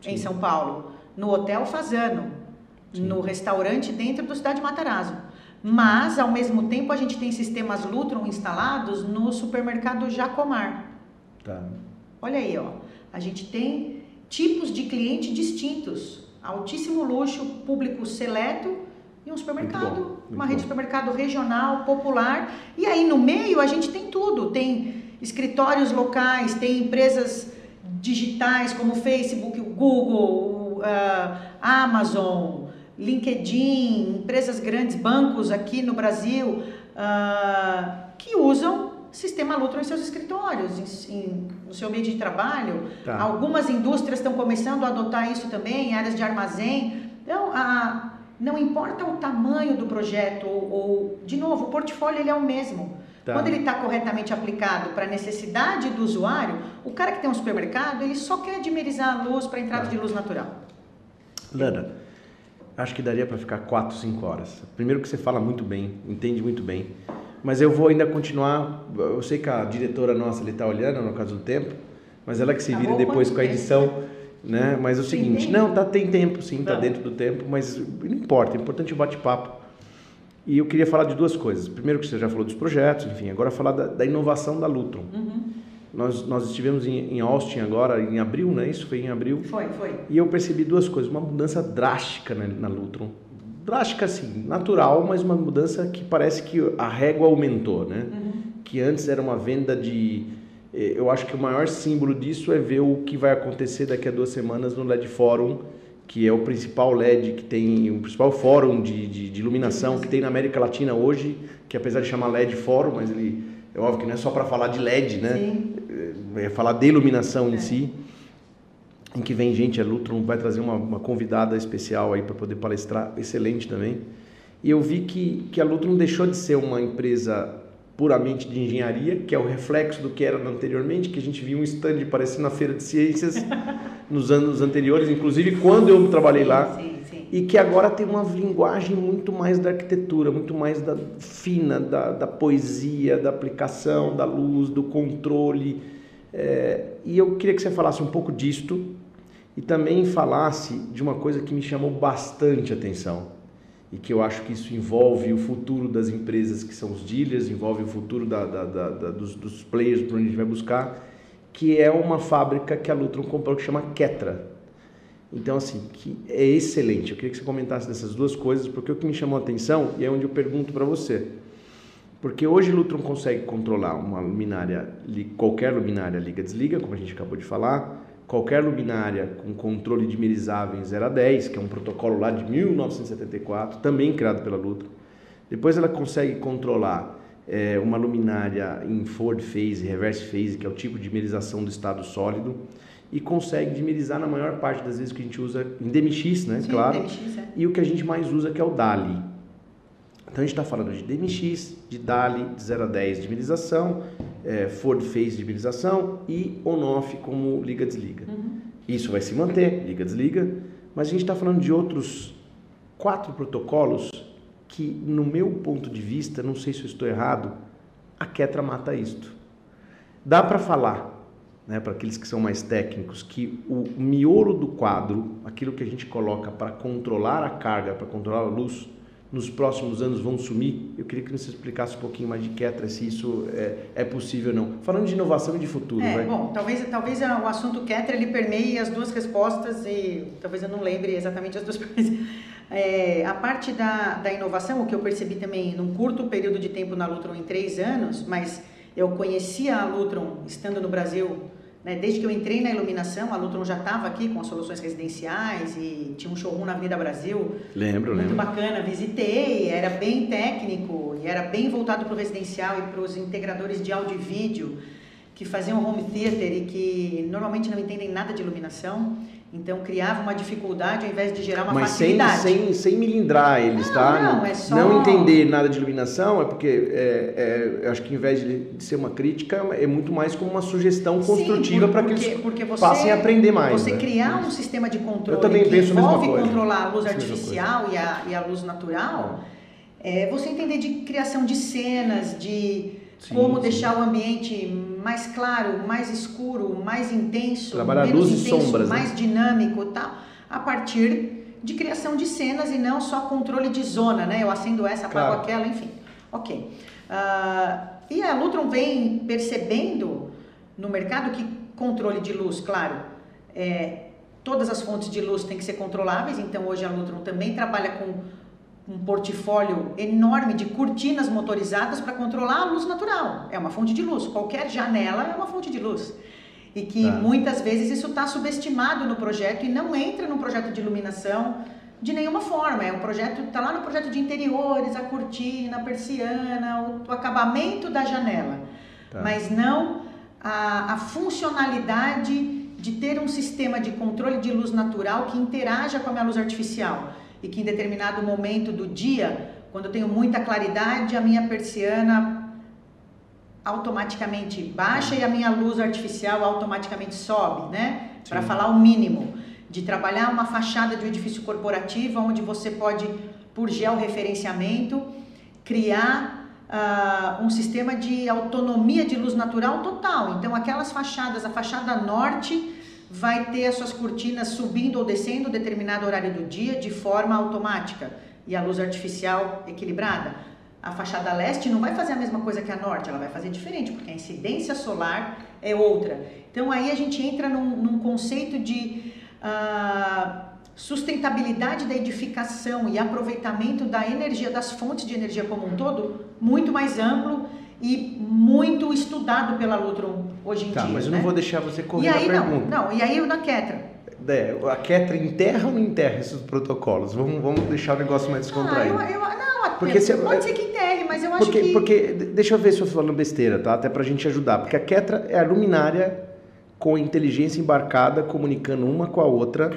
Sim. em São Paulo, no Hotel Fazano, Sim. no restaurante dentro do Cidade Matarazzo. Mas, ao mesmo tempo, a gente tem sistemas Lutron instalados no supermercado Jacomar. Tá. Olha aí, ó. A gente tem tipos de cliente distintos. Altíssimo luxo, público seleto e um supermercado, muito bom, muito uma rede de supermercado regional, popular. E aí no meio a gente tem tudo, tem escritórios locais, tem empresas digitais como Facebook, Google, uh, Amazon, LinkedIn, empresas grandes, bancos aqui no Brasil, uh, que usam sistema Lutron em seus escritórios, em, em, no seu meio de trabalho. Tá. Algumas indústrias estão começando a adotar isso também, áreas de armazém. Então, a, não importa o tamanho do projeto ou, ou de novo, o portfólio ele é o mesmo. Tá. Quando ele está corretamente aplicado para a necessidade do usuário, o cara que tem um supermercado, ele só quer dimerizar a luz para entrada tá. de luz natural. Lana, acho que daria para ficar 4, 5 horas. Primeiro que você fala muito bem, entende muito bem. Mas eu vou ainda continuar. Eu sei que a diretora nossa está olhando, no caso do tempo, mas ela que se tá vira depois com a edição. Né? Mas é o seguinte, não, tá, tem tempo sim, tá, tá dentro do tempo, mas não importa, é importante o bate-papo. E eu queria falar de duas coisas. Primeiro que você já falou dos projetos, enfim, agora falar da, da inovação da Lutron. Uhum. Nós, nós estivemos em, em, Austin agora, em abril, né? Isso foi em abril. Foi, foi. E eu percebi duas coisas. Uma mudança drástica na, na Lutron. Drástica, assim, natural, mas uma mudança que parece que a régua aumentou, né? Uhum. Que antes era uma venda de eu acho que o maior símbolo disso é ver o que vai acontecer daqui a duas semanas no LED Forum, que é o principal LED que tem, o principal fórum de, de, de iluminação que tem na América Latina hoje, que apesar de chamar LED Fórum, mas ele é óbvio que não é só para falar de LED, né? Sim. É, é falar de iluminação é. em si. Em que vem gente, a Lutron vai trazer uma, uma convidada especial aí para poder palestrar, excelente também. E eu vi que, que a Lutron deixou de ser uma empresa puramente de engenharia, que é o reflexo do que era anteriormente, que a gente via um stand parecendo na feira de ciências nos anos anteriores, inclusive quando eu trabalhei lá, sim, sim. e que agora tem uma linguagem muito mais da arquitetura, muito mais da fina, da, da poesia, da aplicação, da luz, do controle. É, e eu queria que você falasse um pouco disto e também falasse de uma coisa que me chamou bastante atenção e que eu acho que isso envolve o futuro das empresas que são os dealers, envolve o futuro da, da, da, dos, dos, players para onde a gente vai buscar, que é uma fábrica que a Lutron comprou que chama Ketra. Então, assim, que é excelente. Eu queria que você comentasse dessas duas coisas, porque o que me chamou a atenção, e é onde eu pergunto para você, porque hoje Lutron consegue controlar uma luminária, qualquer luminária liga-desliga, como a gente acabou de falar, qualquer luminária com controle de mirizável em 0 a 10, que é um protocolo lá de 1974, também criado pela Lutro. Depois ela consegue controlar é, uma luminária em forward phase, reverse phase, que é o tipo de mirização do estado sólido, e consegue dimerizar na maior parte das vezes que a gente usa em DMX, né? Sim, claro. DMX, é. E o que a gente mais usa que é o DALI. Então a gente está falando de DMX, de DALI, de 0 a 10 de mirização, é, Ford Phase de habilitação e on-off como liga-desliga. Uhum. Isso vai se manter, liga-desliga, mas a gente está falando de outros quatro protocolos que, no meu ponto de vista, não sei se eu estou errado, a Ketra mata isto. Dá para falar, né, para aqueles que são mais técnicos, que o miolo do quadro, aquilo que a gente coloca para controlar a carga, para controlar a luz, nos próximos anos vão sumir? Eu queria que você explicasse um pouquinho mais de Ketra, se isso é, é possível ou não. Falando de inovação e de futuro, é, vai. Bom, talvez, talvez o assunto Ketra ele permeie as duas respostas e talvez eu não lembre exatamente as duas coisas. É, a parte da, da inovação, o que eu percebi também num curto período de tempo na Lutron, em três anos, mas eu conhecia a Lutron estando no Brasil né? Desde que eu entrei na iluminação, a Lutron já estava aqui com as soluções residenciais e tinha um showroom na Avenida Brasil. Lembro, muito lembro. Muito bacana, visitei, era bem técnico e era bem voltado para o residencial e para os integradores de áudio e vídeo que faziam home theater e que normalmente não entendem nada de iluminação. Então criava uma dificuldade ao invés de gerar uma Mas facilidade. Sem, sem, sem milindrar eles, não, tá? Não, é só... não entender nada de iluminação é porque é, é, eu acho que em vez de, ser uma crítica, é muito mais como uma sugestão construtiva para que eles porque você, passem a aprender mais. Você né? criar um sistema de controle eu também que penso envolve controlar a luz artificial e a, e a luz natural, é você entender de criação de cenas, de sim, como sim. deixar o ambiente mais claro, mais escuro, mais intenso, Trabalhar menos luz intenso, e sombras, né? mais né? dinâmico, tal, a partir de criação de cenas e não só controle de zona, né? Eu acendo essa, apago claro. aquela, enfim. Ok. Uh, e a Lutron vem percebendo no mercado que controle de luz, claro, é, todas as fontes de luz têm que ser controláveis, então hoje a Lutron também trabalha com um portfólio enorme de cortinas motorizadas para controlar a luz natural. É uma fonte de luz. Qualquer janela é uma fonte de luz. E que ah. muitas vezes isso está subestimado no projeto e não entra no projeto de iluminação de nenhuma forma. É um projeto, está lá no projeto de interiores, a cortina, a persiana, o, o acabamento da janela. Tá. Mas não a, a funcionalidade de ter um sistema de controle de luz natural que interaja com a minha luz artificial e que em determinado momento do dia, quando eu tenho muita claridade, a minha persiana automaticamente baixa e a minha luz artificial automaticamente sobe, né? Para falar o mínimo. De trabalhar uma fachada de um edifício corporativo, onde você pode, por georreferenciamento, criar uh, um sistema de autonomia de luz natural total. Então, aquelas fachadas, a fachada norte vai ter as suas cortinas subindo ou descendo determinado horário do dia de forma automática e a luz artificial equilibrada. A fachada leste não vai fazer a mesma coisa que a norte, ela vai fazer diferente, porque a incidência solar é outra. Então aí a gente entra num, num conceito de uh, sustentabilidade da edificação e aproveitamento da energia, das fontes de energia como um todo, muito mais amplo e muito estudado pela Lutron hoje em tá, dia. mas eu né? não vou deixar você correr e aí, a pergunta. Não, não, e aí na Ketra. É, a Ketra enterra ou não enterra esses protocolos? Vamos, vamos deixar o negócio mais descontraído. Ah, eu, eu, não, porque se, pode ser que enterre, mas eu acho porque, que... Porque, deixa eu ver se eu estou falando besteira, tá? Até pra gente ajudar. Porque a Ketra é a luminária com inteligência embarcada, comunicando uma com a outra,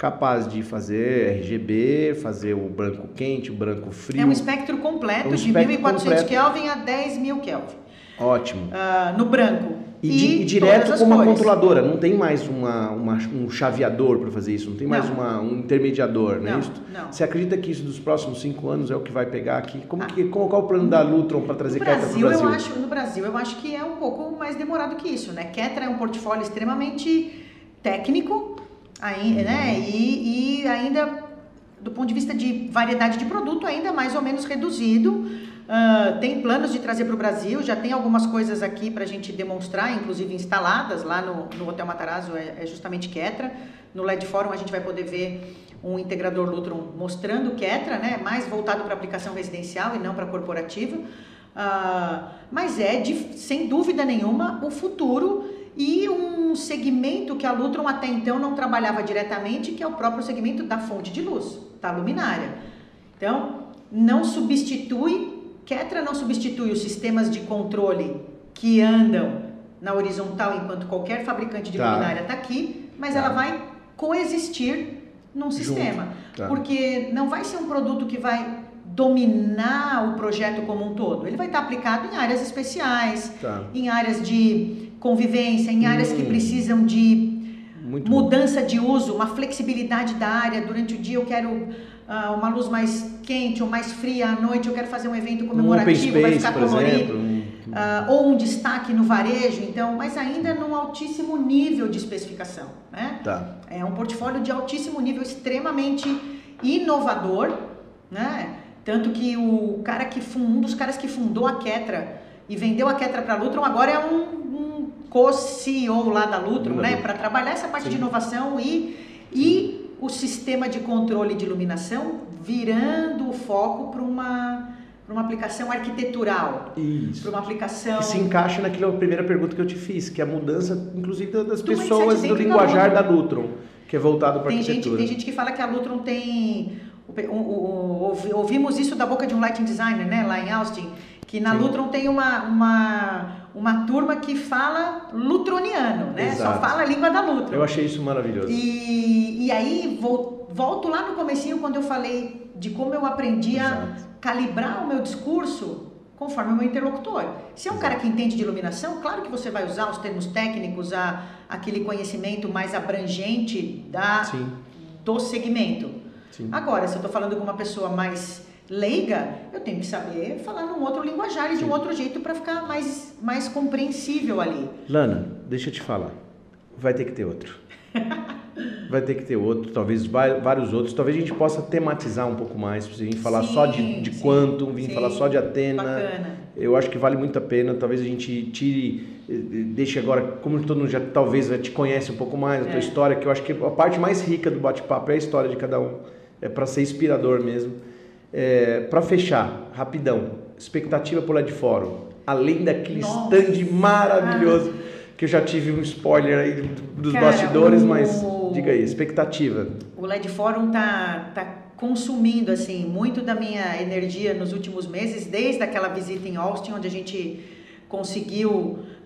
capaz de fazer RGB, fazer o branco quente, o branco frio. É um espectro completo é um de 1400 Kelvin a 10.000 Kelvin. Ótimo. Uh, no branco. E, e, e direto com uma cores. controladora, não tem mais uma, uma um chaveador para fazer isso, não tem mais uma, um intermediador, não, não é isso? Não. Você acredita que isso dos próximos cinco anos é o que vai pegar aqui? Como ah. que, qual, qual é o plano da Lutron para trazer Ketra para o Brasil? Eu acho, no Brasil, eu acho que é um pouco mais demorado que isso, né? Ketra é um portfólio extremamente técnico, aí, né? E, e ainda, do ponto de vista de variedade de produto, ainda mais ou menos reduzido. Uh, tem planos de trazer para o Brasil, já tem algumas coisas aqui para a gente demonstrar, inclusive instaladas lá no, no Hotel Matarazzo, é, é, justamente Ketra. No LED Forum a gente vai poder ver um integrador Lutron mostrando Ketra, né, mais voltado para aplicação residencial e não para corporativa. Uh, mas é, de, sem dúvida nenhuma, o futuro e um segmento que a Lutron até então não trabalhava diretamente, que é o próprio segmento da fonte de luz, da luminária. Então, não substitui Ketra não substitui os sistemas de controle que andam na horizontal enquanto qualquer fabricante de tá. luminária está aqui, mas tá. ela vai coexistir num sistema. Tá. Porque não vai ser um produto que vai dominar o projeto como um todo. Ele vai estar aplicado em áreas especiais, tá. em áreas de convivência, em áreas hum. que precisam de Muito mudança bom. de uso, uma flexibilidade da área. Durante o dia eu quero uh, uma luz mais quente ou mais fria à noite, eu quero fazer um evento comemorativo, um vai ficar colorido. Uh, ou um destaque no varejo, então, mas ainda num altíssimo nível de especificação. Né? Tá. É um portfólio de altíssimo nível, extremamente inovador, né? Tanto que o cara que um dos caras que fundou a Ketra e vendeu a Ketra para a Lutron agora é um, um co-CEO lá da Lutron, né? Para trabalhar essa parte Sim. de inovação e, e o sistema de controle de iluminação virando o foco para uma para uma aplicação arquitetural. Isso. Para uma aplicação. Que se encaixa naquela primeira pergunta que eu te fiz, que é a mudança, inclusive, das do pessoas do linguajar da Lutron, que é voltado para a arquitetura. Gente, tem gente que fala que a Lutron tem. Ouvimos isso da boca de um lighting designer, né, lá em Austin, que na Sim. Lutron tem uma, uma uma turma que fala lutroniano, né? Exato. Só fala a língua da Lutron. Eu achei isso maravilhoso. E, e aí volto lá no comecinho quando eu falei de como eu aprendi Exato. a calibrar o meu discurso conforme o meu interlocutor. Se é um Exato. cara que entende de iluminação, claro que você vai usar os termos técnicos, a, aquele conhecimento mais abrangente da, do segmento. Sim. Agora, se eu estou falando com uma pessoa mais leiga, eu tenho que saber falar num outro linguajar e de um outro jeito para ficar mais, mais compreensível ali. Lana, deixa eu te falar. Vai ter que ter outro. Vai ter que ter outro, talvez vários outros. Talvez a gente possa tematizar um pouco mais, vir falar sim, só de, de Quantum, vir sim, falar só de Atena. Bacana. Eu acho que vale muito a pena. Talvez a gente tire, eh, deixe agora, como todo mundo já talvez te conhece um pouco mais, a tua é. história, que eu acho que a parte mais rica do bate-papo é a história de cada um. É para ser inspirador mesmo. É, para fechar, rapidão, expectativa por lá de fórum, além daquele Nossa. stand maravilhoso, que eu já tive um spoiler aí dos Cara, bastidores, o, mas diga aí, expectativa. O LED Fórum tá, tá consumindo assim muito da minha energia nos últimos meses, desde aquela visita em Austin, onde a gente conseguiu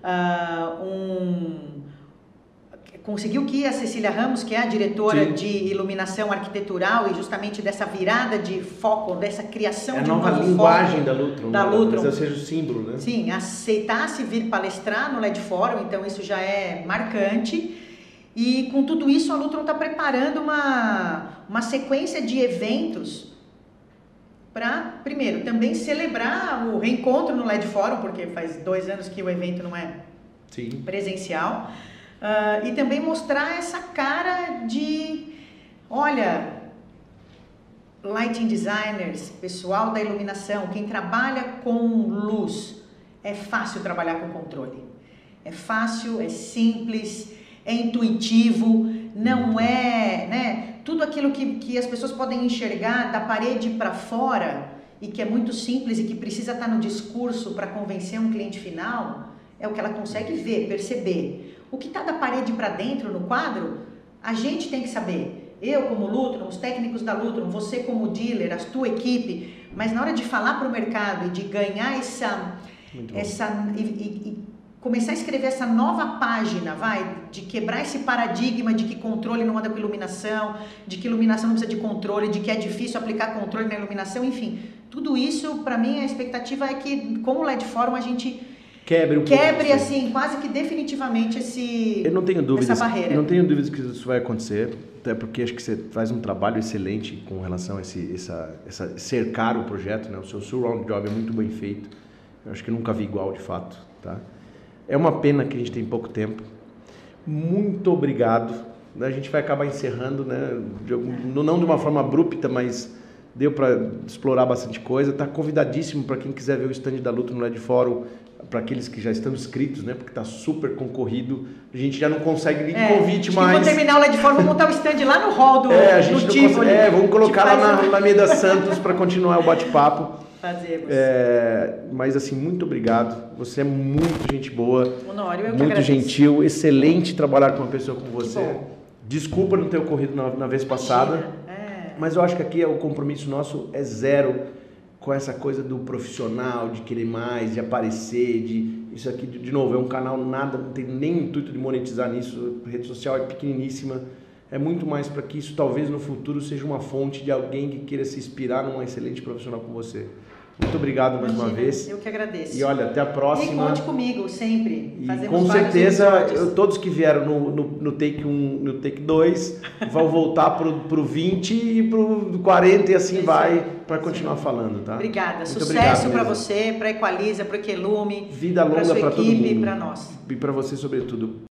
uh, um conseguiu que a Cecília Ramos, que é a diretora Sim. de iluminação arquitetural e justamente dessa virada de foco, dessa criação é de um nova linguagem da Lutron, da né? Lutron. Mas seja o símbolo, né? Sim, aceitasse vir palestrar no LED Forum, então isso já é marcante. E com tudo isso, a Lutron está preparando uma, uma sequência de eventos para, primeiro, também celebrar o reencontro no LED Forum, porque faz dois anos que o evento não é Sim. presencial. Uh, e também mostrar essa cara de, olha, lighting designers, pessoal da iluminação, quem trabalha com luz, é fácil trabalhar com controle. É fácil, é simples, é intuitivo, não é, né? Tudo aquilo que, que as pessoas podem enxergar da parede para fora e que é muito simples e que precisa estar no discurso para convencer um cliente final, é o que ela consegue ver, perceber. O que está da parede para dentro no quadro, A gente tem que saber. Eu como Lutron, os técnicos da Lutron, você como dealer, a tua equipe, mas na hora de falar para o mercado e de ganhar essa essa e, e, e começar a escrever essa nova página, vai, de quebrar esse paradigma de que controle não anda com iluminação, de que iluminação não precisa de controle, de que é difícil aplicar controle na iluminação, enfim, tudo isso, para mim, a expectativa é que com o LED Forum a gente quebre, um quebre assim, quase que definitivamente esse eu não tenho dúvidas, essa barreira. Eu não tenho dúvidas que isso vai acontecer, até porque acho que você faz um trabalho excelente com relação a esse, essa, essa cercar o projeto, né? O seu surround job é muito bem feito. Eu acho que nunca vi igual de fato, tá? É uma pena que a gente tem pouco tempo. Muito obrigado. A gente vai acabar encerrando, né? não de uma forma abrupta, mas deu para explorar bastante coisa. Está convidadíssimo para quem quiser ver o stand da Luta no LED Fórum, para aqueles que já estão inscritos, né? Porque está super concorrido. A gente já não consegue nem é, convite mais. Quando terminar o LED Fórum, vamos montar o stand lá no hall do, é, a gente consegue, É, vamos colocar lá na, na Meda Santos para continuar o bate-papo. Fazemos. É, mas assim, muito obrigado. Você é muito gente boa. Honório, eu Muito gentil, excelente trabalhar com uma pessoa como você. Desculpa não ter ocorrido na, na vez passada. É. Mas eu acho que aqui é o compromisso nosso é zero com essa coisa do profissional, de querer mais, de aparecer, de isso aqui de novo é um canal nada, não tem nem intuito de monetizar nisso. A rede social é pequeniníssima. É muito mais para que isso talvez no futuro seja uma fonte de alguém que queira se inspirar num excelente profissional como você. Muito obrigado mais Imagina, uma vez. Eu que agradeço. E olha, até a próxima. E conte comigo, sempre. E Fazemos com certeza, eu, todos que vieram no, no, no, take 1, no take 2, vão voltar pro, pro 20 e pro 40 e assim vai para continuar falando, tá? Obrigada. Muito Sucesso para você, para Equaliza, para Equelume. Vida longa para todo mundo. E para nós. E para você sobretudo.